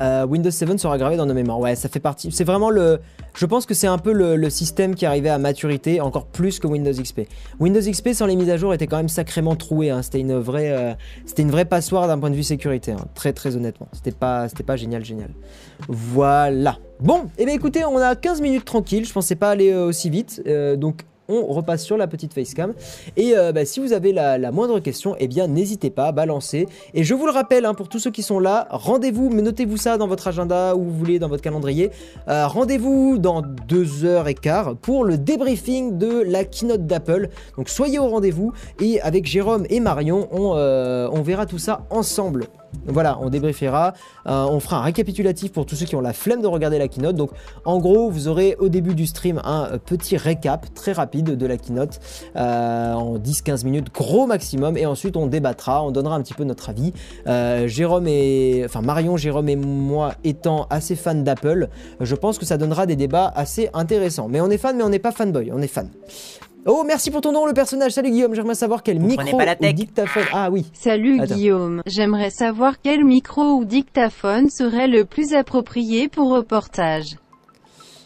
Euh, Windows 7 sera gravé dans nos mémoires. Ouais, ça fait partie. C'est vraiment le. Je pense que c'est un peu le, système qui arrivait à maturité, encore plus que Windows XP. Windows XP sans les mises à jour était quand même sacrément troué. Hein. C'était une vraie, euh, c'était une vraie passoire d'un point de vue sécurité. Hein. Très très honnêtement, c'était pas, c'était pas génial génial. Voilà. Bon, et eh bien écoutez, on a 15 minutes tranquille, je pensais pas aller aussi vite, donc on repasse sur la petite facecam. Et euh, bah, si vous avez la, moindre question, eh bien n'hésitez pas à balancer. Et je vous le rappelle, hein, pour tous ceux qui sont là, rendez-vous, mais notez-vous ça dans votre agenda ou vous voulez dans votre calendrier. Euh, rendez-vous dans deux heures et quart pour le débriefing de la keynote d'Apple. Donc soyez au rendez-vous et avec Jérôme et Marion, on, euh, on verra tout ça ensemble voilà, on débriefera, euh, on fera un récapitulatif pour tous ceux qui ont la flemme de regarder la keynote. Donc en gros, vous aurez au début du stream un petit récap très rapide de la keynote euh, en 10-15 minutes, gros maximum, et ensuite on débattra, on donnera un petit peu notre avis. Euh, Jérôme et enfin Marion, Jérôme et moi étant assez fans d'Apple, je pense que ça donnera des débats assez intéressants. Mais on est fan, mais on n'est pas fanboy, on est fan. Oh, merci pour ton nom, le personnage. Salut Guillaume, j'aimerais savoir quel micro ou dictaphone. Ah oui. Salut Guillaume, j'aimerais savoir quel micro ou dictaphone serait le plus approprié pour reportage.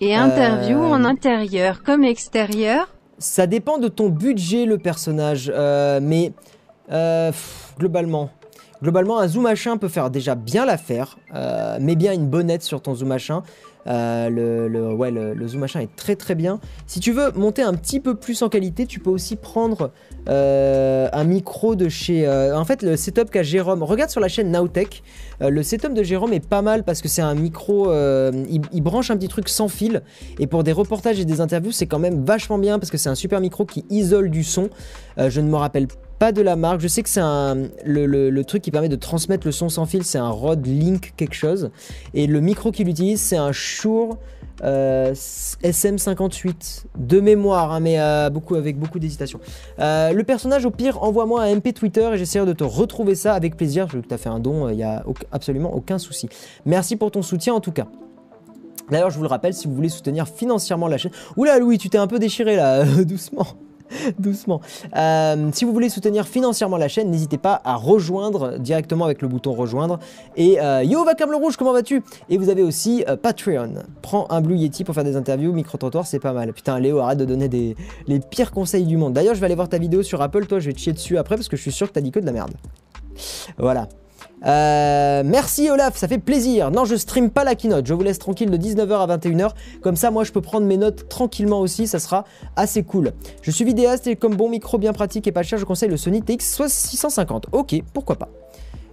Et interview en euh, intérieur comme extérieur? Ça dépend de ton budget, le personnage. Euh, mais euh, globalement, globalement, un zoom machin peut faire déjà bien l'affaire. mets bien une bonnette sur ton zoom machin. Euh, le, le, zoom machin est très très bien. Si tu veux monter un petit peu plus en qualité, tu peux aussi prendre euh, un micro de chez... Euh, en fait, le setup qu'a Jérôme, regarde sur la chaîne Nowtech, le setup de Jérôme est pas mal parce que c'est un micro, il, branche un petit truc sans fil et pour des reportages et des interviews, c'est quand même vachement bien parce que c'est un super micro qui isole du son. je ne me rappelle pas de la marque. Je sais que c'est un le, truc qui permet de transmettre le son sans fil, c'est un Rode Link quelque chose. Et le micro qu'il utilise, c'est un Shure euh, SM58 de mémoire, hein, mais euh, beaucoup avec beaucoup d'hésitation. Euh, le personnage, au pire, envoie-moi un MP Twitter et j'essaierai de te retrouver ça avec plaisir. Je veux que tu fait un don, il n'y a absolument aucun souci. Merci pour ton soutien en tout cas. D'ailleurs, je vous le rappelle, si vous voulez soutenir financièrement la chaîne. Oula, Louis, tu t'es un peu déchiré là, doucement. Doucement. Euh, si vous voulez soutenir financièrement la chaîne, n'hésitez pas à rejoindre directement avec le bouton rejoindre. Et euh, yo, Vacam le Rouge, comment vas-tu? Et vous avez aussi euh, Patreon. Prends un Blue Yeti pour faire des interviews, micro-trottoir, c'est pas mal. Putain, Léo, arrête de donner les pires conseils du monde. D'ailleurs, je vais aller voir ta vidéo sur Apple. Toi, je vais te chier dessus après parce que je suis sûr que t'as dit que de la merde. Voilà. Euh, merci Olaf, ça fait plaisir. Non, je stream pas la keynote, je vous laisse tranquille de 19h à 21h. Comme ça, moi, je peux prendre mes notes tranquillement aussi, ça sera assez cool. Je suis vidéaste et comme bon micro bien pratique et pas cher, je conseille le Sony TX650. Ok, pourquoi pas.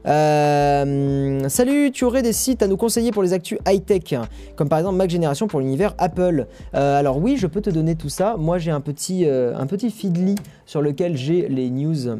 Euh, salut, tu aurais des sites à nous conseiller pour les actus high-tech, comme par exemple Mac Génération pour l'univers Apple. Euh, alors oui, je peux te donner tout ça. Moi, j'ai un petit, un petit feedly sur lequel j'ai les news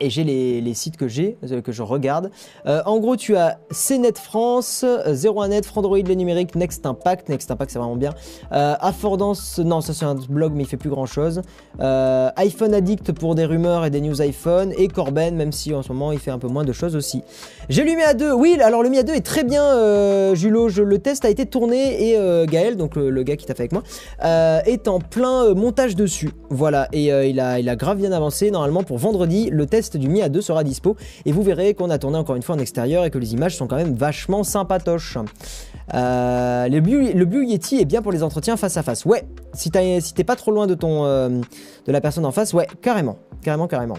et j'ai les, sites que j'ai, euh, que je regarde. Euh, en gros, tu as CNET France, 01net, euh, Frandroid, le numérique, Next Impact. Next Impact, c'est vraiment bien. Affordance, non, ça c'est un blog, mais il fait plus grand chose. iPhone Addict pour des rumeurs et des news iPhone. Et Corben, même si en ce moment il fait un peu moins de choses aussi. J'ai le Mi A2. Oui, alors le Mi A2 est très bien, Julo. Je, le test a été tourné et Gaël, donc le, gars qui t'a fait avec moi, est en plein montage dessus. Voilà, et il, a, il a grave bien avancé. Normalement, pour vendredi, le test du Mi A2 sera dispo et vous verrez qu'on a tourné encore une fois en extérieur et que les images sont quand même vachement sympatoches. Euh, le, Blue, Yeti est bien pour les entretiens face à face. Ouais, si t'es pas trop loin de, ton, euh, de la personne en face, ouais, carrément, carrément, carrément.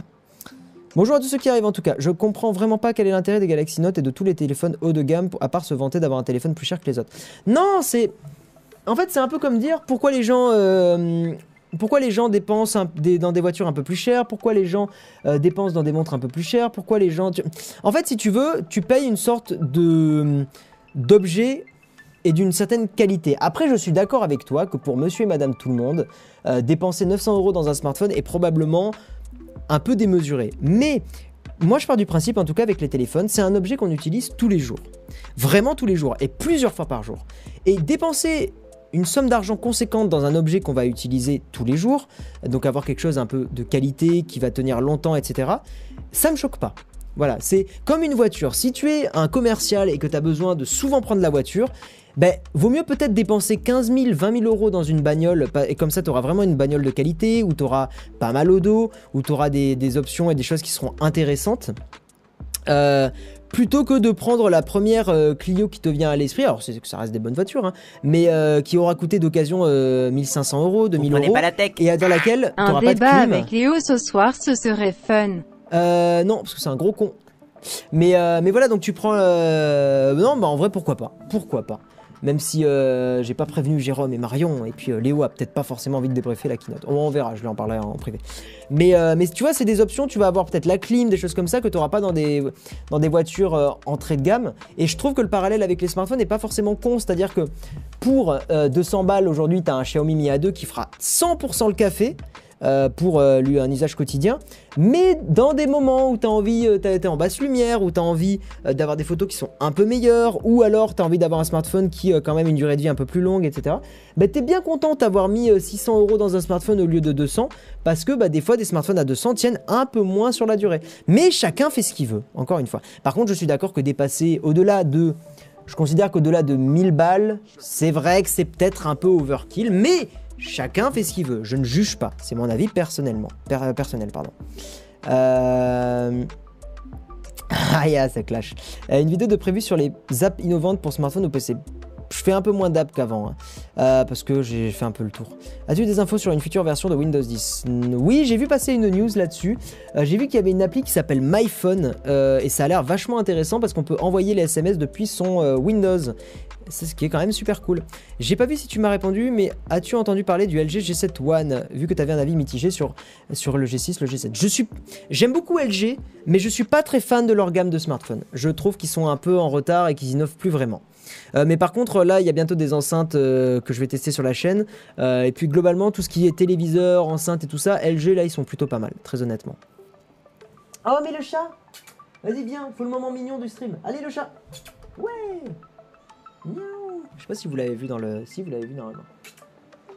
Bonjour à tous ceux qui arrivent en tout cas. Je comprends vraiment pas quel est l'intérêt des Galaxy Note et de tous les téléphones haut de gamme à part se vanter d'avoir un téléphone plus cher que les autres. Non, c'est... En fait, c'est un peu comme dire pourquoi les gens euh, pourquoi les gens dépensent dans des voitures un peu plus chères? Pourquoi les gens euh, dépensent dans des montres un peu plus chères? Pourquoi les gens... En fait, si tu veux, tu payes une sorte de d'objet et d'une certaine qualité. Après, je suis d'accord avec toi que pour monsieur et madame tout le monde, euh, dépenser 900 euros dans un smartphone est probablement un peu démesuré. Mais moi, je pars du principe, en tout cas avec les téléphones, c'est un objet qu'on utilise tous les jours. Vraiment tous les jours et plusieurs fois par jour. Et dépenser une somme d'argent conséquente dans un objet qu'on va utiliser tous les jours, donc avoir quelque chose un peu de qualité, qui va tenir longtemps, etc., ça me choque pas. Voilà, c'est comme une voiture. Si tu es un commercial et que tu as besoin de souvent prendre la voiture, ben, vaut mieux peut-être dépenser 15 000, 20 000 euros dans une bagnole, et comme ça, tu auras vraiment une bagnole de qualité, où tu auras pas mal au dos, où tu auras des, options et des choses qui seront intéressantes. Euh, plutôt que de prendre la première euh, Clio qui te vient à l'esprit, alors c'est que ça reste des bonnes voitures, hein, mais euh, qui aura coûté d'occasion 1500 euros, 2000 euros, pas la tech. et dans laquelle tu pas de débat avec Léo ce soir, ce serait fun. non, parce que c'est un gros con. Mais, mais voilà, donc tu prends... non, bah en vrai, pourquoi pas Pourquoi pas même si euh, j'ai pas prévenu Jérôme et Marion, et puis euh, Léo a peut-être pas forcément envie de débriefer la keynote. On, verra, je lui en parlerai en privé. Mais, euh, mais tu vois, c'est des options, tu vas avoir peut-être la clim, des choses comme ça que tu n'auras pas dans des, dans des voitures entrée de gamme. Et je trouve que le parallèle avec les smartphones n'est pas forcément con, c'est-à-dire que pour 200 balles aujourd'hui, tu as un Xiaomi Mi A2 qui fera 100% le café. Euh, pour euh, lui un usage quotidien. Mais dans des moments où tu as envie, euh, tu en basse lumière, où tu as envie d'avoir des photos qui sont un peu meilleures, ou alors tu as envie d'avoir un smartphone qui a quand même une durée de vie un peu plus longue, etc. Bah, tu es bien content d'avoir mis 600 euros dans un smartphone au lieu de 200, parce que bah, des fois des smartphones à 200 tiennent un peu moins sur la durée. Mais chacun fait ce qu'il veut, encore une fois. Par contre, je suis d'accord que dépasser au-delà de... Je considère qu'au-delà de 1000 balles, c'est vrai que c'est peut-être un peu overkill, mais Chacun fait ce qu'il veut, je ne juge pas, c'est mon avis personnellement. Euh, personnel, pardon. Euh... Ah, yeah, ça clash. Euh, une vidéo de prévu sur les apps innovantes pour smartphone ou PC je fais un peu moins d'app qu'avant, hein. parce que j'ai fait un peu le tour. As-tu des infos sur une future version de Windows 10 Oui, j'ai vu passer une news là-dessus. J'ai vu qu'il y avait une appli qui s'appelle MyPhone, et ça a l'air vachement intéressant parce qu'on peut envoyer les SMS depuis son Windows. C'est ce qui est quand même super cool. J'ai pas vu si tu m'as répondu, mais as-tu entendu parler du LG G7 One Vu que tu avais un avis mitigé sur, le G6, le G7. Je suis, j'aime beaucoup LG, mais je suis pas très fan de leur gamme de smartphones. Je trouve qu'ils sont un peu en retard et qu'ils innovent plus vraiment. Euh, mais par contre, là, il y a bientôt des enceintes euh, que je vais tester sur la chaîne. Euh, et puis globalement, tout ce qui est téléviseur, enceinte et tout ça, LG, là, ils sont plutôt pas mal, très honnêtement. Oh, mais le chat Vas-y, viens, faut le moment mignon du stream. Allez, le chat Ouais Je sais pas si vous l'avez vu dans le... Si, vous l'avez vu normalement.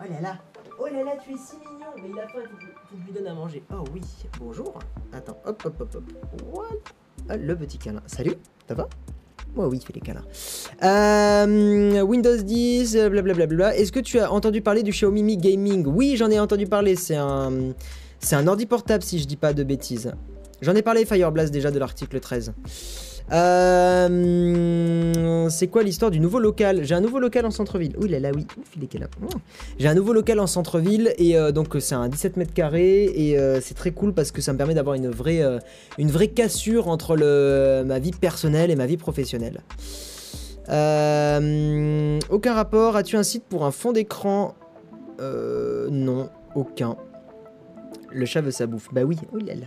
Oh là là Oh là là, tu es si mignon Mais il a faim, il faut, que lui donne à manger. Oh oui, bonjour. Attends, hop, hop, hop, hop. What? Ah, Le petit câlin. Salut, ça va? Moi, oui, il fait les câlins. Euh, Windows 10, blablabla. Est-ce que tu as entendu parler du Xiaomi Mi Gaming? Oui, j'en ai entendu parler. C'est un, c'est un ordi portable, si je dis pas de bêtises. J'en ai parlé Fireblast déjà de l'article 13. Euh, c'est quoi l'histoire du nouveau local? J'ai un nouveau local en centre-ville. Oui, là, là, oui. Oh. J'ai un nouveau local en centre-ville et euh, donc c'est un 17 mètres carrés et euh, c'est très cool parce que ça me permet d'avoir une vraie, une vraie cassure entre ma vie personnelle et ma vie professionnelle. aucun rapport. As-tu un site pour un fond d'écran? Non, aucun. Le chat veut sa bouffe. Bah oui, oh là là.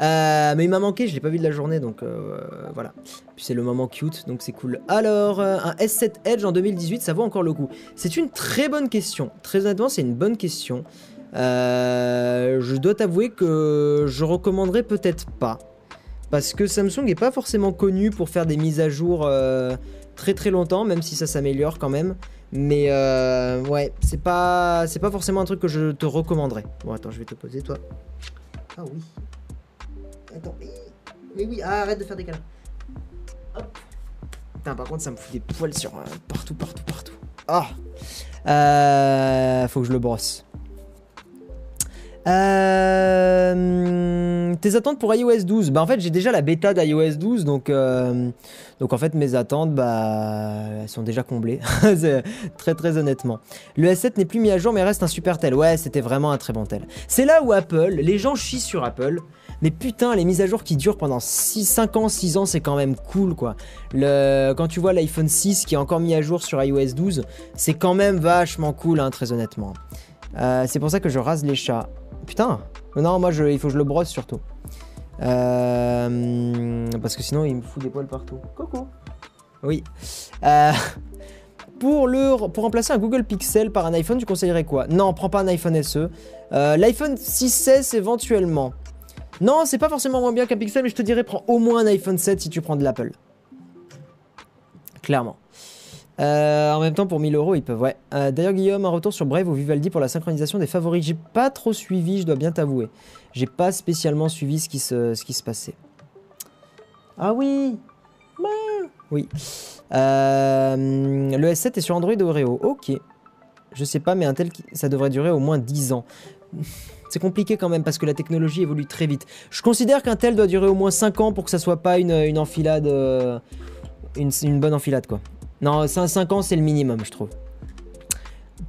Euh, mais il m'a manqué, je l'ai pas vu de la journée, donc euh, voilà. Puis c'est le moment cute, donc c'est cool. Alors, euh, un S7 Edge en 2018, ça vaut encore le coup C'est une très bonne question. Très honnêtement, c'est une bonne question. je dois t'avouer que je recommanderais peut-être pas. Parce que Samsung est pas forcément connu pour faire des mises à jour très très longtemps, même si ça s'améliore quand même. Mais ouais, c'est pas, c'est pas forcément un truc que je te recommanderais. Bon, attends, je vais te poser toi. Ah oui. Attends. Mais oui, ah, arrête de faire des câlins. Hop. Putain, par contre, ça me fout des poils sur euh, partout, partout, partout. Ah. Euh, faut que je le brosse. Euh, tes attentes pour iOS 12 Bah en fait j'ai déjà la bêta d'iOS 12 donc euh, donc en fait mes attentes bah elles sont déjà comblées très très honnêtement. Le S7 n'est plus mis à jour mais reste un super tel. Ouais c'était vraiment un très bon tel. C'est là où Apple, les gens chient sur Apple mais putain, les mises à jour qui durent pendant 6, 5 ans, 6 ans, c'est quand même cool quoi. Quand tu vois l'iPhone 6 qui est encore mis à jour sur iOS 12, c'est quand même vachement cool, hein, très honnêtement. Euh, c'est pour ça que je rase les chats. Putain, non, moi je, il faut que je le brosse surtout. Euh, parce que sinon il me fout des poils partout. Coucou. Oui. Euh, pour, pour remplacer un Google Pixel par un iPhone, tu conseillerais quoi? Non, prends pas un iPhone SE. L'iPhone 6S éventuellement. Non, c'est pas forcément moins bien qu'un Pixel, mais je te dirais prends au moins un iPhone 7 si tu prends de l'Apple. Clairement. Euh, en même temps, pour 1000 euros, ils peuvent. Euh, d'ailleurs, Guillaume, un retour sur Brave ou Vivaldi pour la synchronisation des favoris. J'ai pas trop suivi, je dois bien t'avouer. J'ai pas spécialement suivi ce qui se, ce passait. Ah oui Oui. Euh, le S7 est sur Android Oreo? Ok. Je sais pas, mais un tel, ça devrait durer au moins 10 ans. C'est compliqué quand même parce que la technologie évolue très vite. Je considère qu'un tel doit durer au moins 5 ans pour que ça soit pas une, enfilade. Euh, une, bonne enfilade quoi. Non, 5, ans c'est le minimum, je trouve.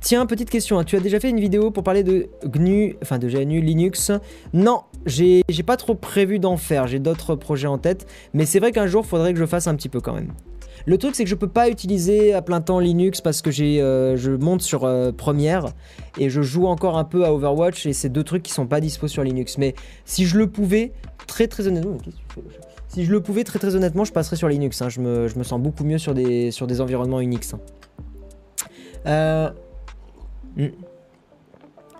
Tiens, petite question, hein. tu as déjà fait une vidéo pour parler de GNU, enfin de GNU Linux? Non, j'ai pas trop prévu d'en faire, j'ai d'autres projets en tête, mais c'est vrai qu'un jour, faudrait que je fasse un petit peu quand même. Le truc, c'est que je peux pas utiliser à plein temps Linux parce que j'ai, euh, je monte sur euh, Premiere et je joue encore un peu à Overwatch et c'est deux trucs qui sont pas dispo sur Linux. Mais si je le pouvais, très très honnêtement, si je le pouvais, très très honnêtement, je passerais sur Linux. hein. Je, me, je me sens beaucoup mieux sur des, sur des environnements Unix. hein. Euh, hmm.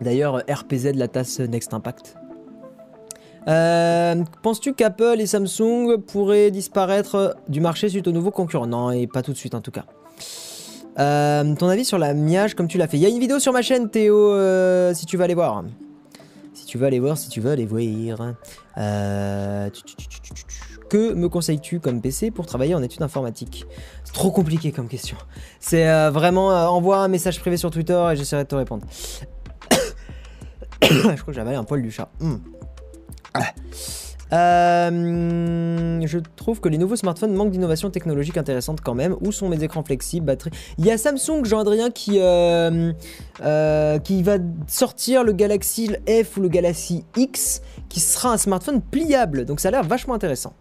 D'ailleurs, RPZ, la tasse Next Impact. Euh, Penses-tu qu'Apple et Samsung pourraient disparaître du marché suite aux nouveaux concurrents? Non, et pas tout de suite en tout cas. Euh, ton avis sur la miage comme tu l'as fait. Il y a une vidéo sur ma chaîne Théo, euh, si tu vas aller voir. Si tu veux aller voir, si tu veux aller voir. Euh, que me conseilles-tu comme PC pour travailler en études informatiques? C'est trop compliqué comme question. C'est vraiment envoie un message privé sur Twitter et j'essaierai de te répondre. Je crois que j'avais un poil du chat. Hmm. Ah. Euh, je trouve que les nouveaux smartphones manquent d'innovation technologique intéressante quand même. Où sont mes écrans flexibles, batterie? Il y a Samsung, Jean-Adrien, qui, euh, euh, qui va sortir le Galaxy F ou le Galaxy X, qui sera un smartphone pliable. Donc ça a l'air vachement intéressant.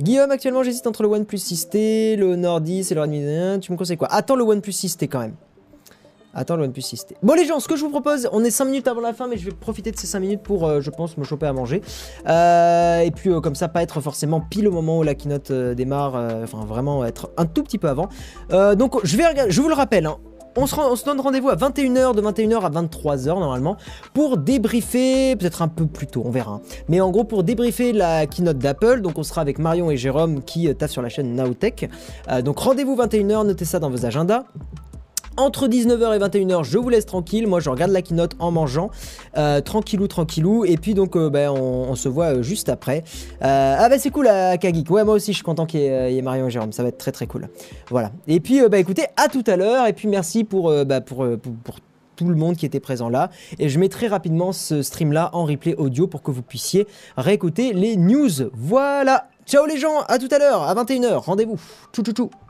Guillaume, actuellement j'hésite entre le OnePlus 6T, le Honor 10 et le Redmi 1. Tu me conseilles quoi? Attends le OnePlus 6T quand même. Attends le OnePlus 6T. Bon les gens, ce que je vous propose, on est 5 minutes avant la fin, mais je vais profiter de ces 5 minutes pour, euh, je pense, me choper à manger. Euh, et puis euh, comme ça, pas être forcément pile au moment où la keynote démarre, enfin vraiment être un tout petit peu avant. Donc je vais je vous le rappelle, hein, on se, donne rendez-vous à 21h, de 21h à 23h normalement, pour débriefer, peut-être un peu plus tôt, on verra. hein. Mais en gros, pour débriefer la keynote d'Apple, donc on sera avec Marion et Jérôme qui taffent sur la chaîne Nowtech. Donc rendez-vous 21h, notez ça dans vos agendas. Entre 19h et 21h, je vous laisse tranquille. Moi, je regarde la keynote en mangeant. Euh, tranquillou, tranquillou. Et puis, donc, euh, ben, on, se voit euh, juste après. Euh, ah, bah, c'est cool, Kagik. Ouais, moi aussi, je suis content qu'il y, ait, Marion et Jérôme. Ça va être très, très cool. Voilà. Et puis, bah, écoutez, à tout à l'heure. Et puis, merci pour, bah, pour, pour, tout le monde qui était présent là. Et je mettrai rapidement ce stream là en replay audio pour que vous puissiez réécouter les news. Voilà. Ciao les gens, à tout à l'heure, à 21h. Rendez-vous. Tchou tchou tchou.